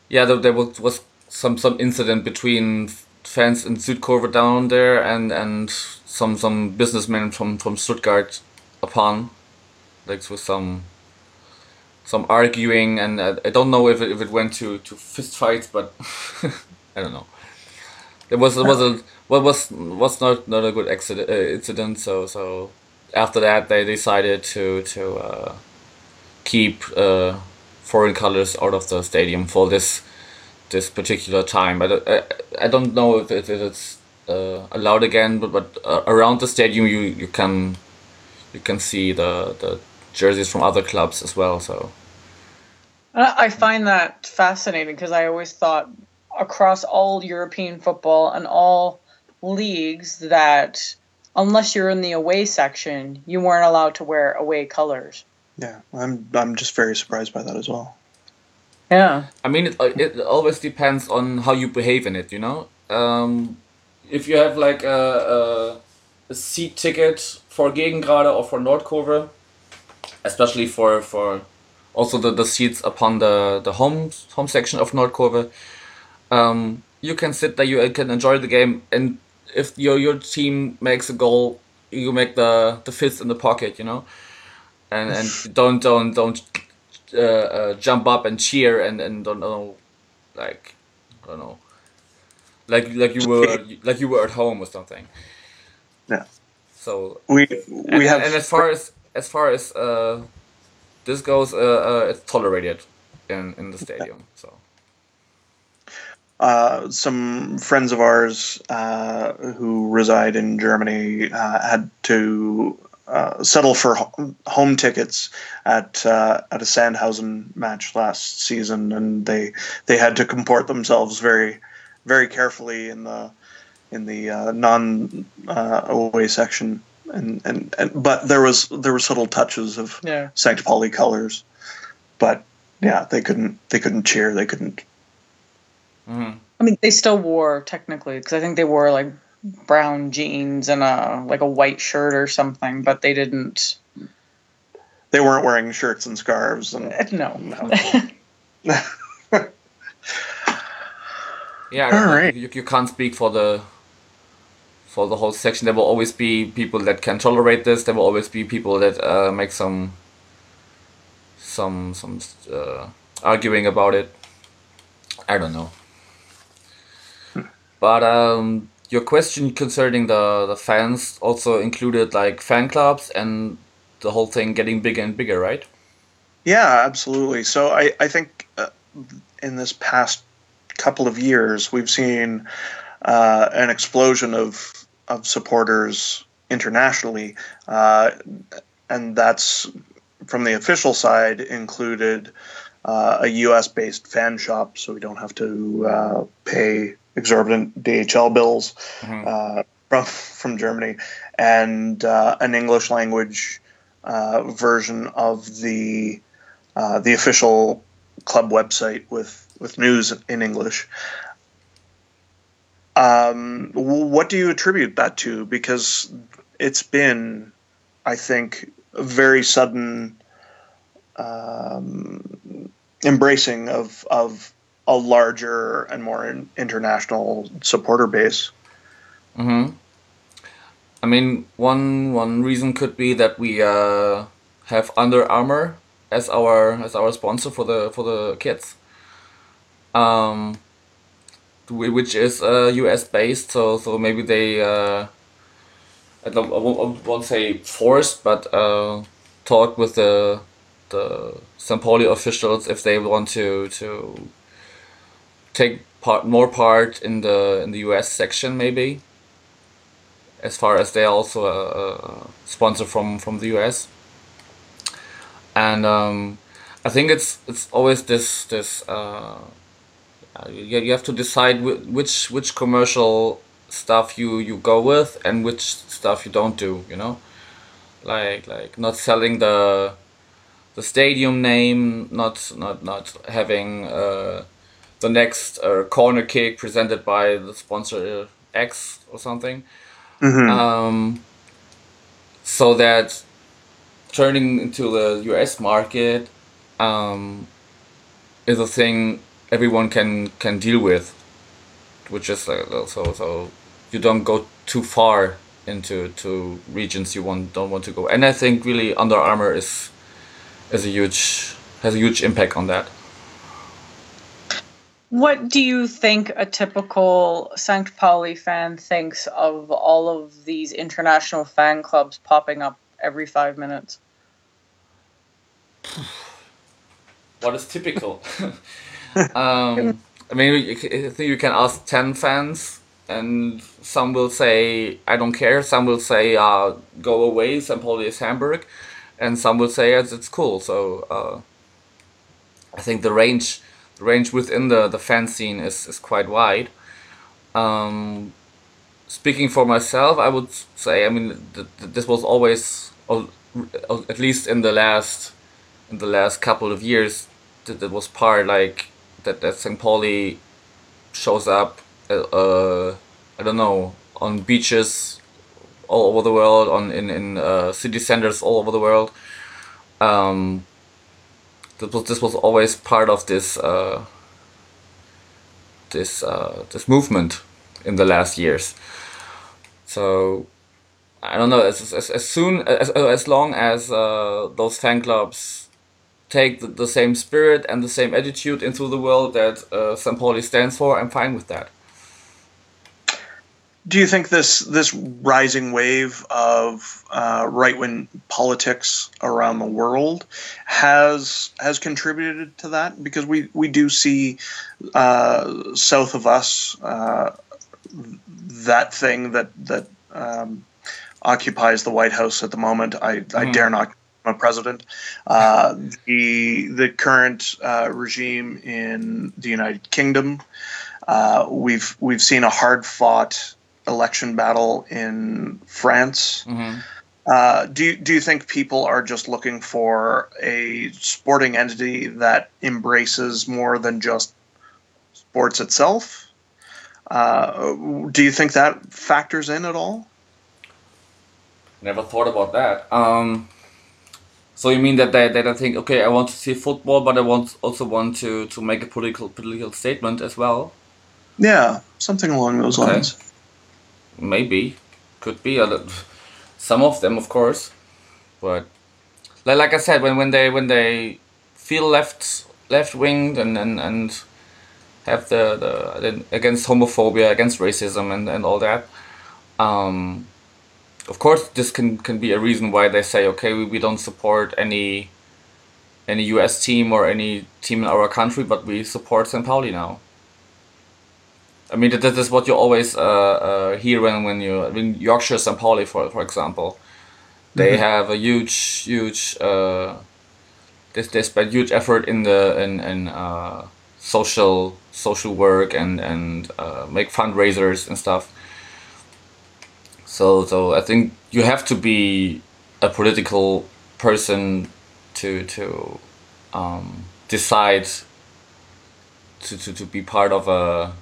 yeah, there, there was, was some some incident between fans in Südkurve down there and and some some businessmen from from Stuttgart upon like with some some arguing, and uh, I don't know if it, if it went to to fist fights, but I don't know. It was it was a what was was not not a good accident, uh, incident. So so after that they decided to to uh, keep uh, foreign colors out of the stadium for this this particular time. But I, I don't know if, if it's uh, allowed again. But but uh, around the stadium you you can you can see the the jerseys from other clubs as well. So I find that fascinating because I always thought across all European football and all leagues that unless you're in the away section, you weren't allowed to wear away colors. Yeah, I'm I'm just very surprised by that as well. Yeah. I mean, it, it always depends on how you behave in it, you know? Um, if you have like a, a, a seat ticket for Gegengerade or for Nordkurve, especially for for also the, the seats upon the the home home section of Nordkurve. Um, you can sit there, you can enjoy the game, and if your your team makes a goal, you make the the fist in the pocket, you know, and and don't don't don't uh, uh, jump up and cheer and and don't know, like I don't know, like like you were like you were at home or something. Yeah. So we we and, have and as far as as far as uh, this goes, uh, uh, it's tolerated in in the stadium. So. Uh, some friends of ours uh, who reside in Germany uh, had to settle for home tickets at at a Sandhausen match last season, and they they had to comport themselves very very carefully in the in the non away section and, and, and but there was there were subtle touches of yeah. St. Pauli colors, but yeah, they couldn't they couldn't cheer, they couldn't. Mm-hmm. I mean, they still wore technically because I think they wore like brown jeans and a like a white shirt or something, but they didn't. They weren't wearing shirts and scarves and uh, no. no. yeah, All right. you, you can't speak for the for the whole section. There will always be people that can tolerate this. There will always be people that uh, make some some some uh, arguing about it. I don't know. But um, your question concerning the the fans also included like fan clubs and the whole thing getting bigger and bigger, right? Yeah, absolutely. So I I think uh, in this past couple of years we've seen uh, an explosion of of supporters internationally, uh, and that's from the official side included uh, a U.S. based fan shop, so we don't have to uh, pay exorbitant DHL bills Mhm. uh, from from Germany, and uh, an English language uh, version of the uh, the official club website with with news in English. Um, what do you attribute that to? Because it's been, I think, a very sudden um, embracing of of a larger and more in, international supporter base. hmm I mean, one one reason could be that we uh, have Under Armour as our as our sponsor for the for the kids, um, which is uh, U.S. based. So so maybe they uh, I don't I won't, I won't say forced, but uh, talk with the the St. Pauli officials if they want to to take part more part in the in the U.S. section maybe. As far as they are also a, a sponsor from from the U.S. and um, I think it's it's always this this uh, you, you have to decide wh- which which commercial stuff you you go with and which stuff you don't do. You know, like like not selling the the stadium name, not not not having uh, the next uh, corner kick presented by the sponsor X or something. Um, so that turning into the US market um, is a thing everyone can can deal with, which is uh, like so so you don't go too far into to regions you want don't want to go. And I think really Under Armour is is a huge has a huge impact on that. What do you think a typical St. Pauli fan thinks of all of these international fan clubs popping up every five minutes? What is typical? um, I mean, you I think you can ask ten fans, and some will say I don't care. Some will say uh, go away. St. Pauli is Hamburg, and some will say it's, it's cool. So uh, I think the range the range within the, the fan scene is, is quite wide. Um, speaking for myself, I would say I mean th- th- this was always, or, or at least in the last in the last couple of years, that, that was part like that that St. Pauli shows up. Uh, uh, I don't know on beaches all over the world, on in in uh, city centers all over the world. Um, this was this was always part of this uh, this uh, this movement in the last years. So I don't know as as, as soon as as long as uh, those fan clubs take the, the same spirit and the same attitude into the world that uh, St. Pauli stands for, I'm fine with that. Do you think this this rising wave of uh, right wing politics around the world has has contributed to that? Because we we do see uh, south of us uh, that thing that that um, occupies the White House at the moment. I, I Mhm. dare not president. Uh, the the current uh, regime in the United Kingdom. Uh, we've we've seen a hard fought election battle in France. hmm Uh, do you, do you think people are just looking for a sporting entity that embraces more than just sports itself? Uh, do you think that factors in at all? Never thought about that. Um, so you mean that they, they don't think, okay, I want to see football, but I want also want to, to make a political political statement as well? Yeah, something along those Okay. lines. Maybe, could be. Don't- Some of them, of course, but like, like I said, when, when they when they feel left left winged and, and, and have the, the the- against homophobia, against racism, and, and all that. Um, of course, this can, can be a reason why they say, okay, we, we don't support any any U.S. team or any team in our country, but we support St. Pauli now. I mean, that, is what you always uh, uh, hear when, when you, I mean, Yorkshire St. Pauli, for, for example. They have a huge, huge, uh, they, they spend huge effort in the, in, in uh, social, social work and, and uh, make fundraisers and stuff. So, so I think you have to be a political person to, to um, decide to, to, to be part of a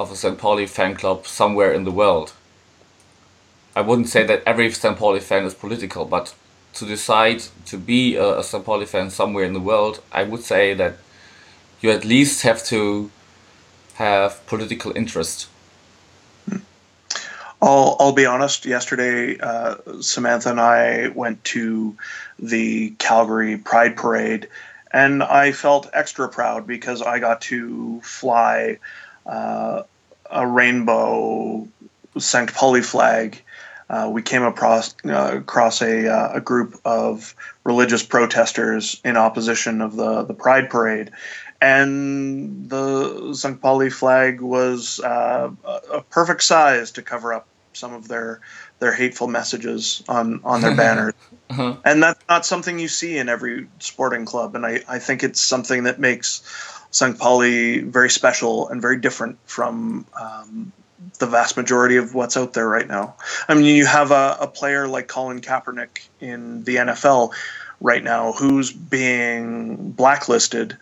of a St. Pauli fan club somewhere in the world. I wouldn't say that every St. Pauli fan is political, but to decide to be a, a St. Pauli fan somewhere in the world, I would say that you at least have to have political interest. I'll, I'll be honest. Yesterday, uh, Samantha and I went to the Calgary Pride Parade, and I felt extra proud because I got to fly uh, a rainbow St. Pauli flag. Uh, we came across uh, across a, uh, a group of religious protesters in opposition of the the Pride Parade, and the St. Pauli flag was uh, a perfect size to cover up some of their their hateful messages on on their banners. uh-huh. And that's not something you see in every sporting club. And I, I think it's something that makes St. Pauli very special and very different from um, the vast majority of what's out there right now. I mean, you have a, a player like Colin Kaepernick in the NFL right now who's being blacklisted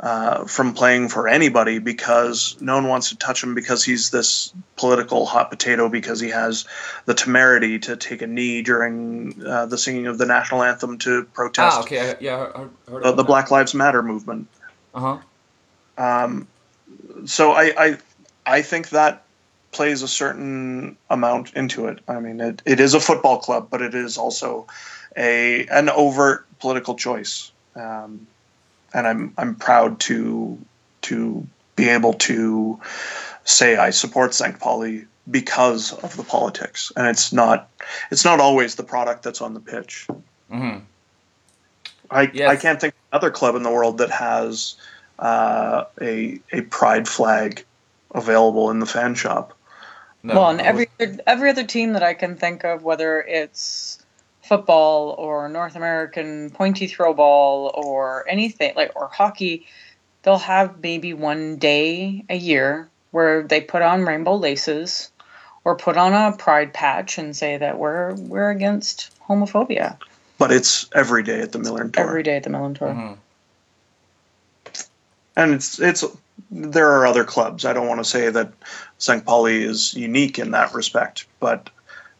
uh, from playing for anybody because no one wants to touch him because he's this political hot potato because he has the temerity to take a knee during uh, the singing of the national anthem to protest. Ah, okay, yeah, I heard uh, the Black Lives Matter movement. Uh huh. Um, so I, I I think that plays a certain amount into it. I mean, it, it is a football club, but it is also a an overt political choice. Um, and I'm I'm proud to to be able to say I support St. Pauli because of the politics, and it's not it's not always the product that's on the pitch. Mm-hmm. I yes. I can't think of another club in the world that has uh, a a pride flag available in the fan shop. No. Well, and every every other team that I can think of, whether it's football or North American pointy throw ball or anything like or hockey, they'll have maybe one day a year where they put on rainbow laces or put on a pride patch and say that we're we're against homophobia. But it's every day at the Millerntor. Every day at the Millerntor. Mm-hmm. And it's it's there are other clubs. I don't want to say that St. Pauli is unique in that respect, but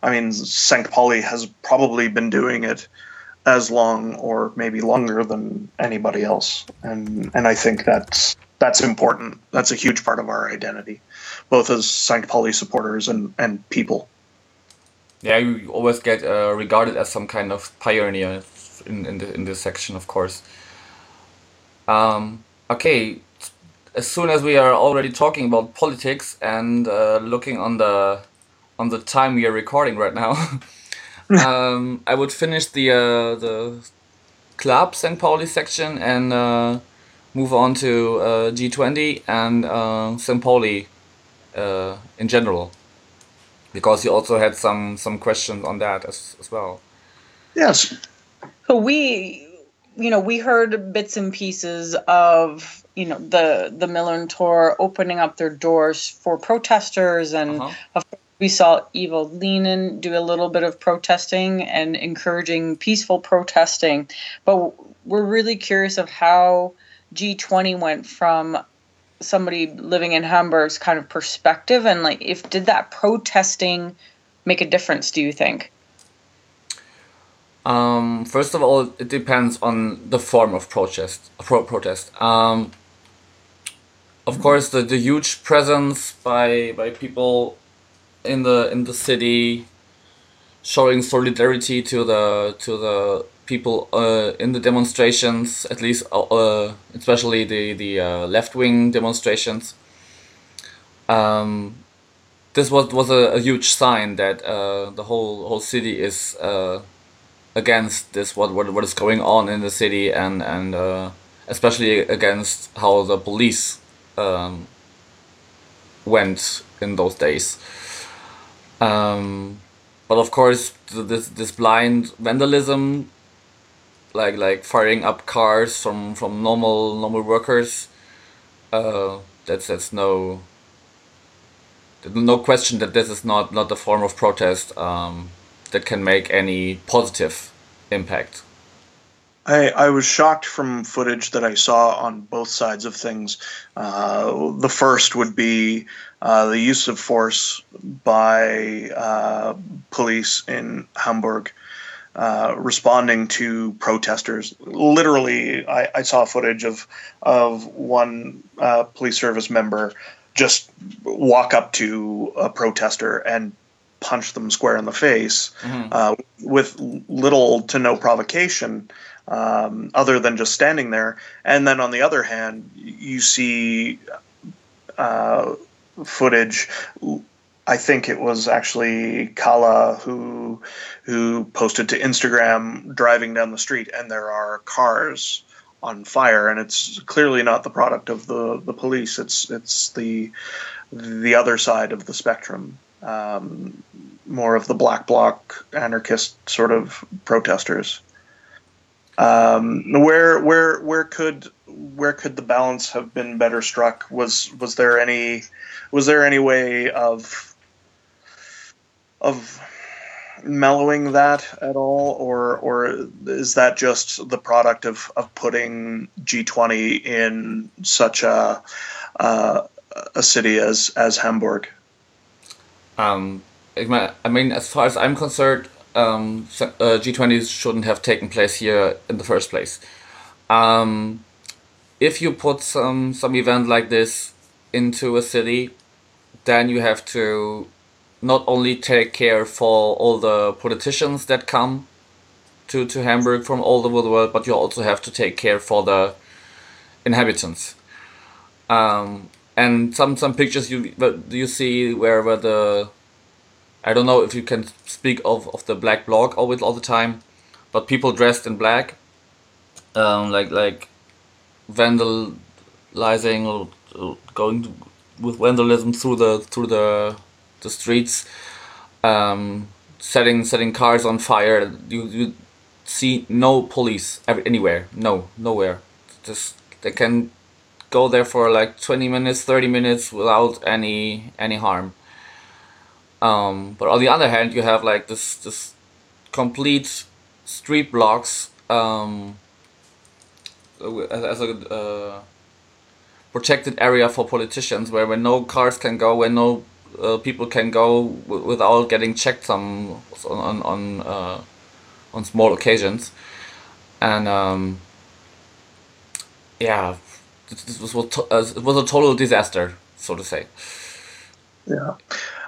I mean, St. Pauli has probably been doing it as long or maybe longer than anybody else, and and I think that's that's important. That's a huge part of our identity, both as St. Pauli supporters and and people. Yeah, you always get uh, regarded as some kind of pioneer in in, the, in this section, of course. Um, okay, as soon as we are already talking about politics and uh, looking on the on the time we are recording right now, um, I would finish the uh, the club St. Pauli section and uh, move on to uh, G20 and uh, St. Pauli uh, in general, because you also had some some questions on that as as well. Yes. So we, you know, we heard bits and pieces of you know the the Millerntor opening up their doors for protesters and uh-huh. We saw Ewald Lienen do a little bit of protesting and encouraging peaceful protesting. But we're really curious of how G20 went from somebody living in Hamburg's kind of perspective and like if did that protesting make a difference do you think? Um, first of all, it depends on the form of protest. Pro- protest. Um, of course, the, the huge presence by by people in the in the city, showing solidarity to the to the people uh, in the demonstrations, at least uh, uh especially the the uh, left wing demonstrations. Um, this was was a, a huge sign that uh, the whole whole city is uh, against this what, what what is going on in the city and and especially against how the police um, went in those days. Um, but of course, this this blind vandalism, like like firing up cars from from normal normal workers, uh, that's that's no. No question that this is not not a form of protest um, that can make any positive impact. I, I was shocked from footage that I saw on both sides of things. Uh, the first would be uh, the use of force by uh, police in Hamburg. Uh, responding to protesters. Literally, I, I, saw footage of of one uh, police service member just walk up to a protester and punch them square in the face mm-hmm. uh, with little to no provocation um, other than just standing there. And then on the other hand, you see uh, footage. I think it was actually Kala who who posted to Instagram driving down the street, and there are cars on fire, and it's clearly not the product of the, the police. It's it's the the other side of the spectrum, um, more of the black bloc anarchist sort of protesters. Um, where where where could where could the balance have been better struck? Was was there any was there any way of of mellowing that at all, or or is that just the product of, of putting G20 in such a uh, a city as as Hamburg? Um, I mean, as far as I'm concerned, um, uh, G20 shouldn't have taken place here in the first place. Um, if you put some some event like this into a city, then you have to not only take care for all the politicians that come to, to Hamburg from all over the world, but you also have to take care for the inhabitants. Um, and some some pictures you you see where where the I don't know if you can speak of, of the black bloc always all the time, but people dressed in black, um, like like vandalizing or, going with vandalism through the through the the streets, um, setting setting cars on fire. You you see no police anywhere. No, nowhere. Just they can go there for like twenty minutes, thirty minutes without any any harm. Um, but on the other hand, you have like this this complete street blocks um, as, as a uh, protected area for politicians, where where no cars can go, where no uh, people can go without getting checked some on on uh, on small occasions, and um, yeah, this was uh, it was a total disaster, so to say. Yeah.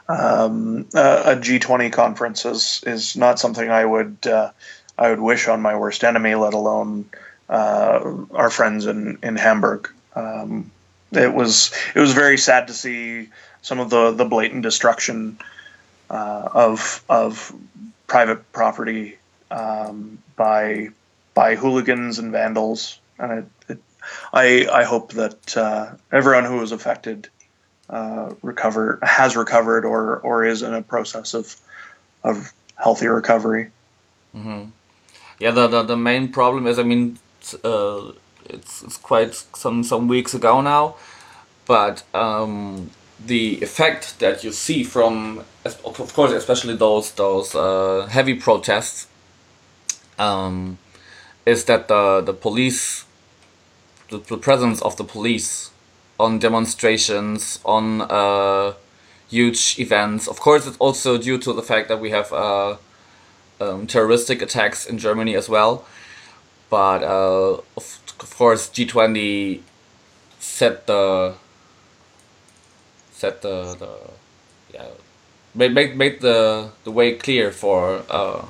Um, a G20 conference is, is not something I would uh, I would wish on my worst enemy, let alone our friends in in Hamburg. Um, it was it was very sad to see some of the the blatant destruction uh, of of private property um, by by hooligans and vandals, and it, it, I I hope that uh, everyone who was affected uh, recover has recovered or or is in a process of of healthy recovery. Mm-hmm. Yeah, the, the the main problem is, I mean, uh, it's it's quite some some weeks ago now, but um, the effect that you see from, of course, especially those those uh, heavy protests, um, is that the the police, the, the, presence of the police on demonstrations, on uh, huge events. Of course, it's also due to the fact that we have uh, um, terroristic attacks in Germany as well. But uh, of, of course, G twenty set the set the, the yeah make make make the the way clear for uh,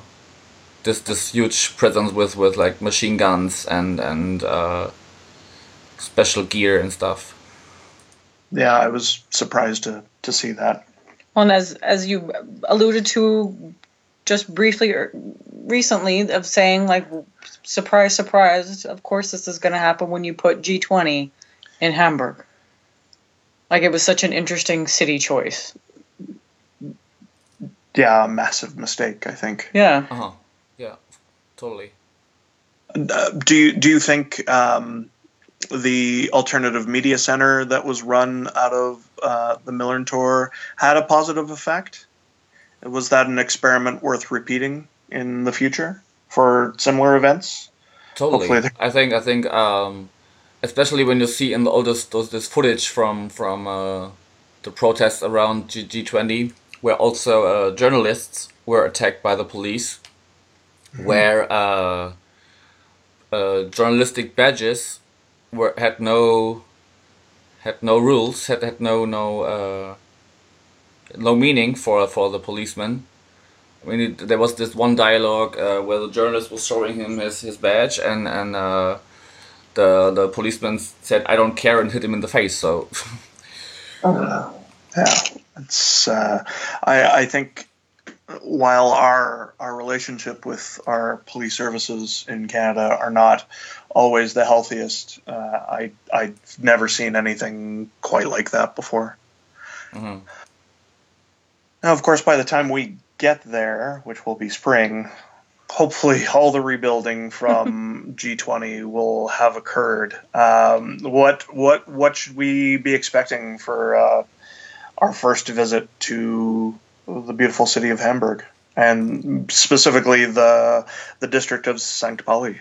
this this huge presence with with like machine guns and and uh, special gear and stuff. Yeah, I was surprised to to see that. Well, and as as you alluded to just briefly er, recently of saying like surprise surprise of course this is going to happen when you put G20 in Hamburg like it was such an interesting city choice. Yeah, a massive mistake, I think. Yeah. Uh huh. Yeah, totally. Uh, do you do you think um, the alternative media center that was run out of uh, the Millerntor had a positive effect? Was that an experiment worth repeating in the future for similar events? Totally. I think I think um, especially when you see in all this this footage from from uh, the protests around G twenty, where also uh, journalists were attacked by the police, mm-hmm. where uh, uh, journalistic badges were had no had no rules, had had no no uh, no meaning for for the policeman. I mean, it, there was this one dialogue uh, where the journalist was showing him his, his badge, and and uh, the the policeman said, "I don't care," and hit him in the face. So, oh, yeah, it's. Uh, I I think while our our relationship with our police services in Canada are not always the healthiest, uh, I I've never seen anything quite like that before. Mm-hmm. Now, of course, by the time we get there, which will be spring, hopefully all the rebuilding from G20 will have occurred. Um, what what what should we be expecting for uh, our first visit to the beautiful city of Hamburg, and specifically the the district of St. Pauli?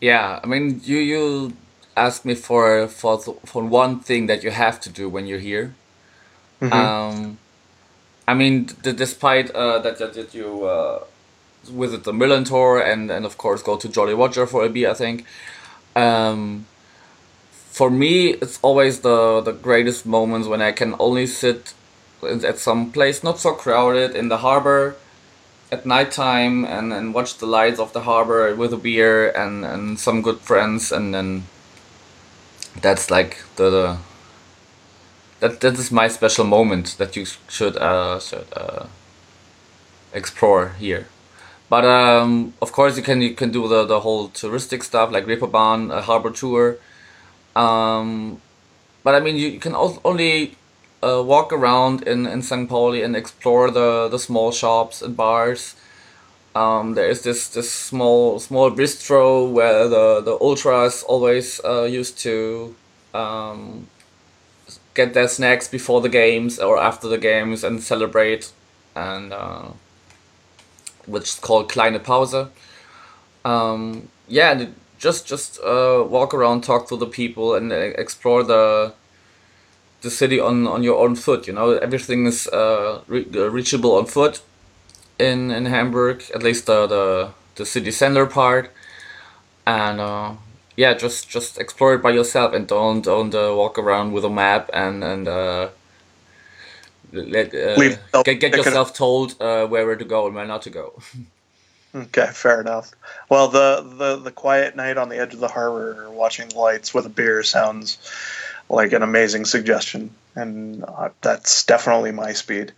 Yeah, I mean, you you asked me for for for one thing that you have to do when you're here. Mm-hmm. Um, I mean, despite uh, that, that, that you uh, visit the Millerntor and and of course go to Jolly Roger for a beer, I think. Um, for me, it's always the the greatest moments when I can only sit at some place not so crowded in the harbor at nighttime and, and watch the lights of the harbor with a beer and, and some good friends and then that's like the, the that that is my special moment that you should uh, should uh, explore here. But um, of course, you can you can do the, the whole touristic stuff like Reeperbahn, a harbor tour. Um, but I mean, you, you can only uh, walk around in, in St. Pauli and explore the, the small shops and bars. Um, there is this, this small small bistro where the, the ultras always uh, used to um, get their snacks before the games or after the games and celebrate, and uh, which is called Kleine Pause. Um, yeah, just just uh, walk around, talk to the people, and uh, explore the the city on, on your own foot. You know, everything is uh, re- uh, reachable on foot in in Hamburg, at least the the, the city center part, and uh, yeah, just just explore it by yourself and don't don't uh, walk around with a map and and uh, let uh, get, get yourself told uh, where to go and where not to go. okay, fair enough. Well, the, the the quiet night on the edge of the harbor, watching the lights with a beer, sounds like an amazing suggestion, and uh, that's definitely my speed.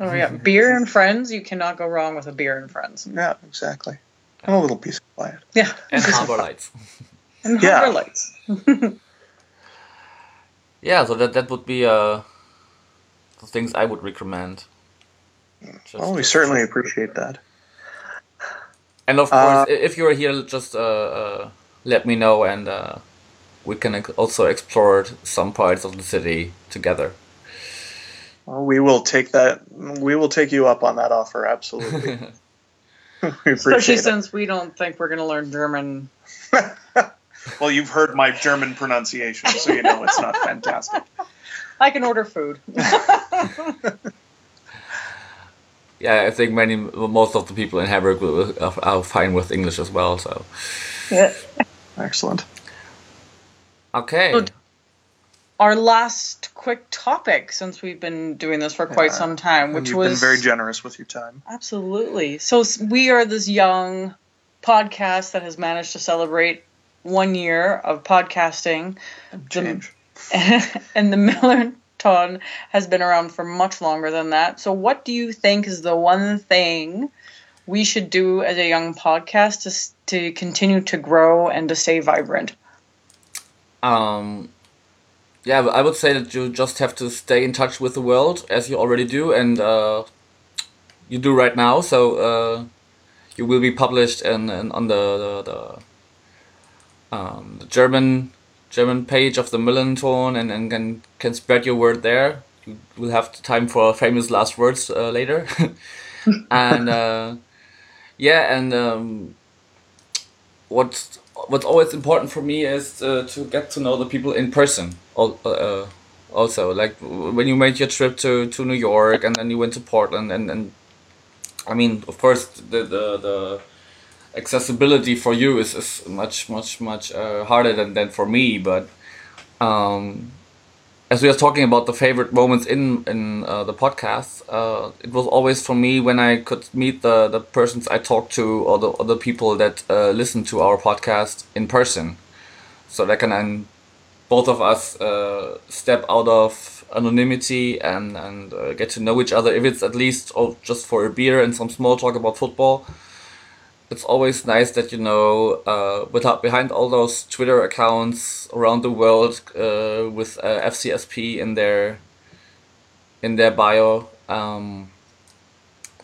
Oh yeah, beer and friends. You cannot go wrong with a beer and friends. Yeah, exactly. And a little piece of quiet. Yeah, and harbor lights and yeah. highlights. yeah, so that that would be uh, the things I would recommend. Just oh, we certainly appreciate that. And of course, uh, if you're here, just uh, uh, let me know, and uh, we can also explore some parts of the city together. Well, we will take that. We will take you up on that offer. Absolutely. Especially since we don't think we're going to learn German well, you've heard my German pronunciation, so you know it's not fantastic. I can order food. yeah, I think many, most of the people in Hamburg uh, are fine with English as well. So, yeah, excellent. Okay. So our last quick topic, since we've been doing this for quite yeah. some time, which you've was been very generous with your time. Absolutely. So we are this young podcast that has managed to celebrate one year of podcasting. Change. The, and the Millernton has been around for much longer than that. So, what do you think is the one thing we should do as a young podcast to, to continue to grow and to stay vibrant? Um, yeah, I would say that you just have to stay in touch with the world as you already do, and uh, you do right now. So uh, you will be published and in on the, the, the um, the German German page of the Millernton and, and can can spread your word there. You will have time for famous last words uh, later, and uh, yeah, and um, what's what's always important for me is uh, to get to know the people in person. Uh, also, like when you made your trip to, to New York and then you went to Portland, and, and I mean, of course, the the, the accessibility for you is, is much much much uh, harder than, than for me. But um, as we were talking about the favorite moments in in uh, the podcast, uh, it was always for me when I could meet the the persons I talked to or the other people that uh, listen to our podcast in person, so that can then both of us uh, step out of anonymity and and uh, get to know each other. If it's at least oh, just for a beer and some small talk about football it's always nice that you know uh, without behind all those Twitter accounts around the world uh, with uh, FCSP in their in their bio um,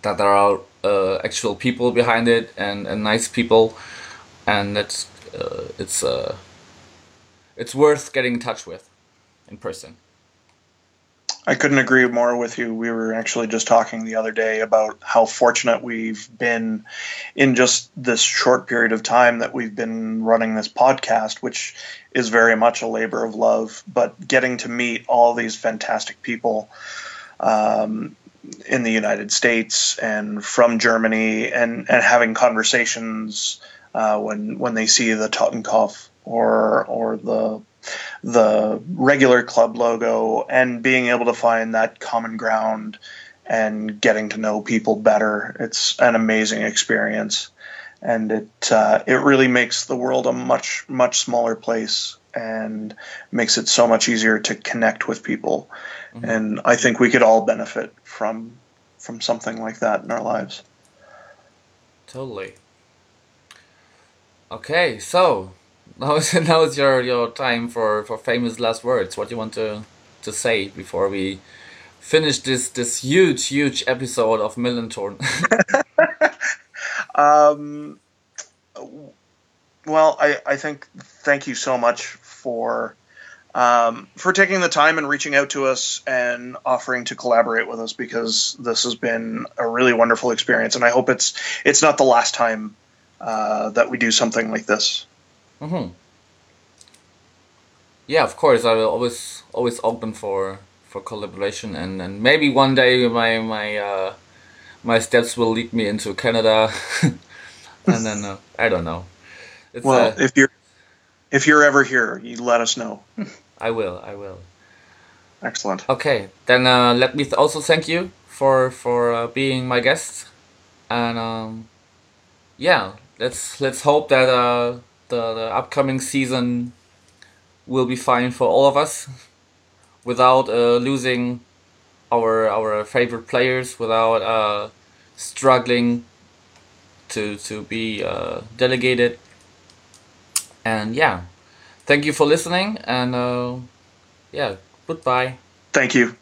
that there are uh, actual people behind it and, and nice people and that's uh, it's uh, it's worth getting in touch with in person. I couldn't agree more with you. We were actually just talking the other day about how fortunate we've been in just this short period of time that we've been running this podcast, which is very much a labor of love. But getting to meet all these fantastic people um, in the United States and from Germany, and, and having conversations uh, when when they see the Totenkopf or or the the regular club logo and being able to find that common ground and getting to know people better. It's an amazing experience, and it uh, it really makes the world a much much smaller place and makes it so much easier to connect with people. Mm-hmm. And I think we could all benefit from from something like that in our lives. Totally. Okay, so now is now is your your time for for famous last words. What do you want to to say before we finish this this huge huge episode of Millernton? um, well, I I think thank you so much for. Um, for taking the time and reaching out to us and offering to collaborate with us because this has been a really wonderful experience and I hope it's it's not the last time uh, that we do something like this. Mm-hmm. Yeah, of course. I will always always open for for collaboration, and, and maybe one day my my uh, my steps will lead me into Canada, and then uh, I don't know. It's, well, uh, if you're if you're ever here, you let us know. I will. I will. Excellent. Okay, then uh, let me th- also thank you for for uh, being my guest, and um, yeah, let's let's hope that uh, the, the upcoming season will be fine for all of us without uh, losing our our favorite players without uh, struggling to to be uh, delegated. And yeah thank you for listening and uh, yeah goodbye. Thank you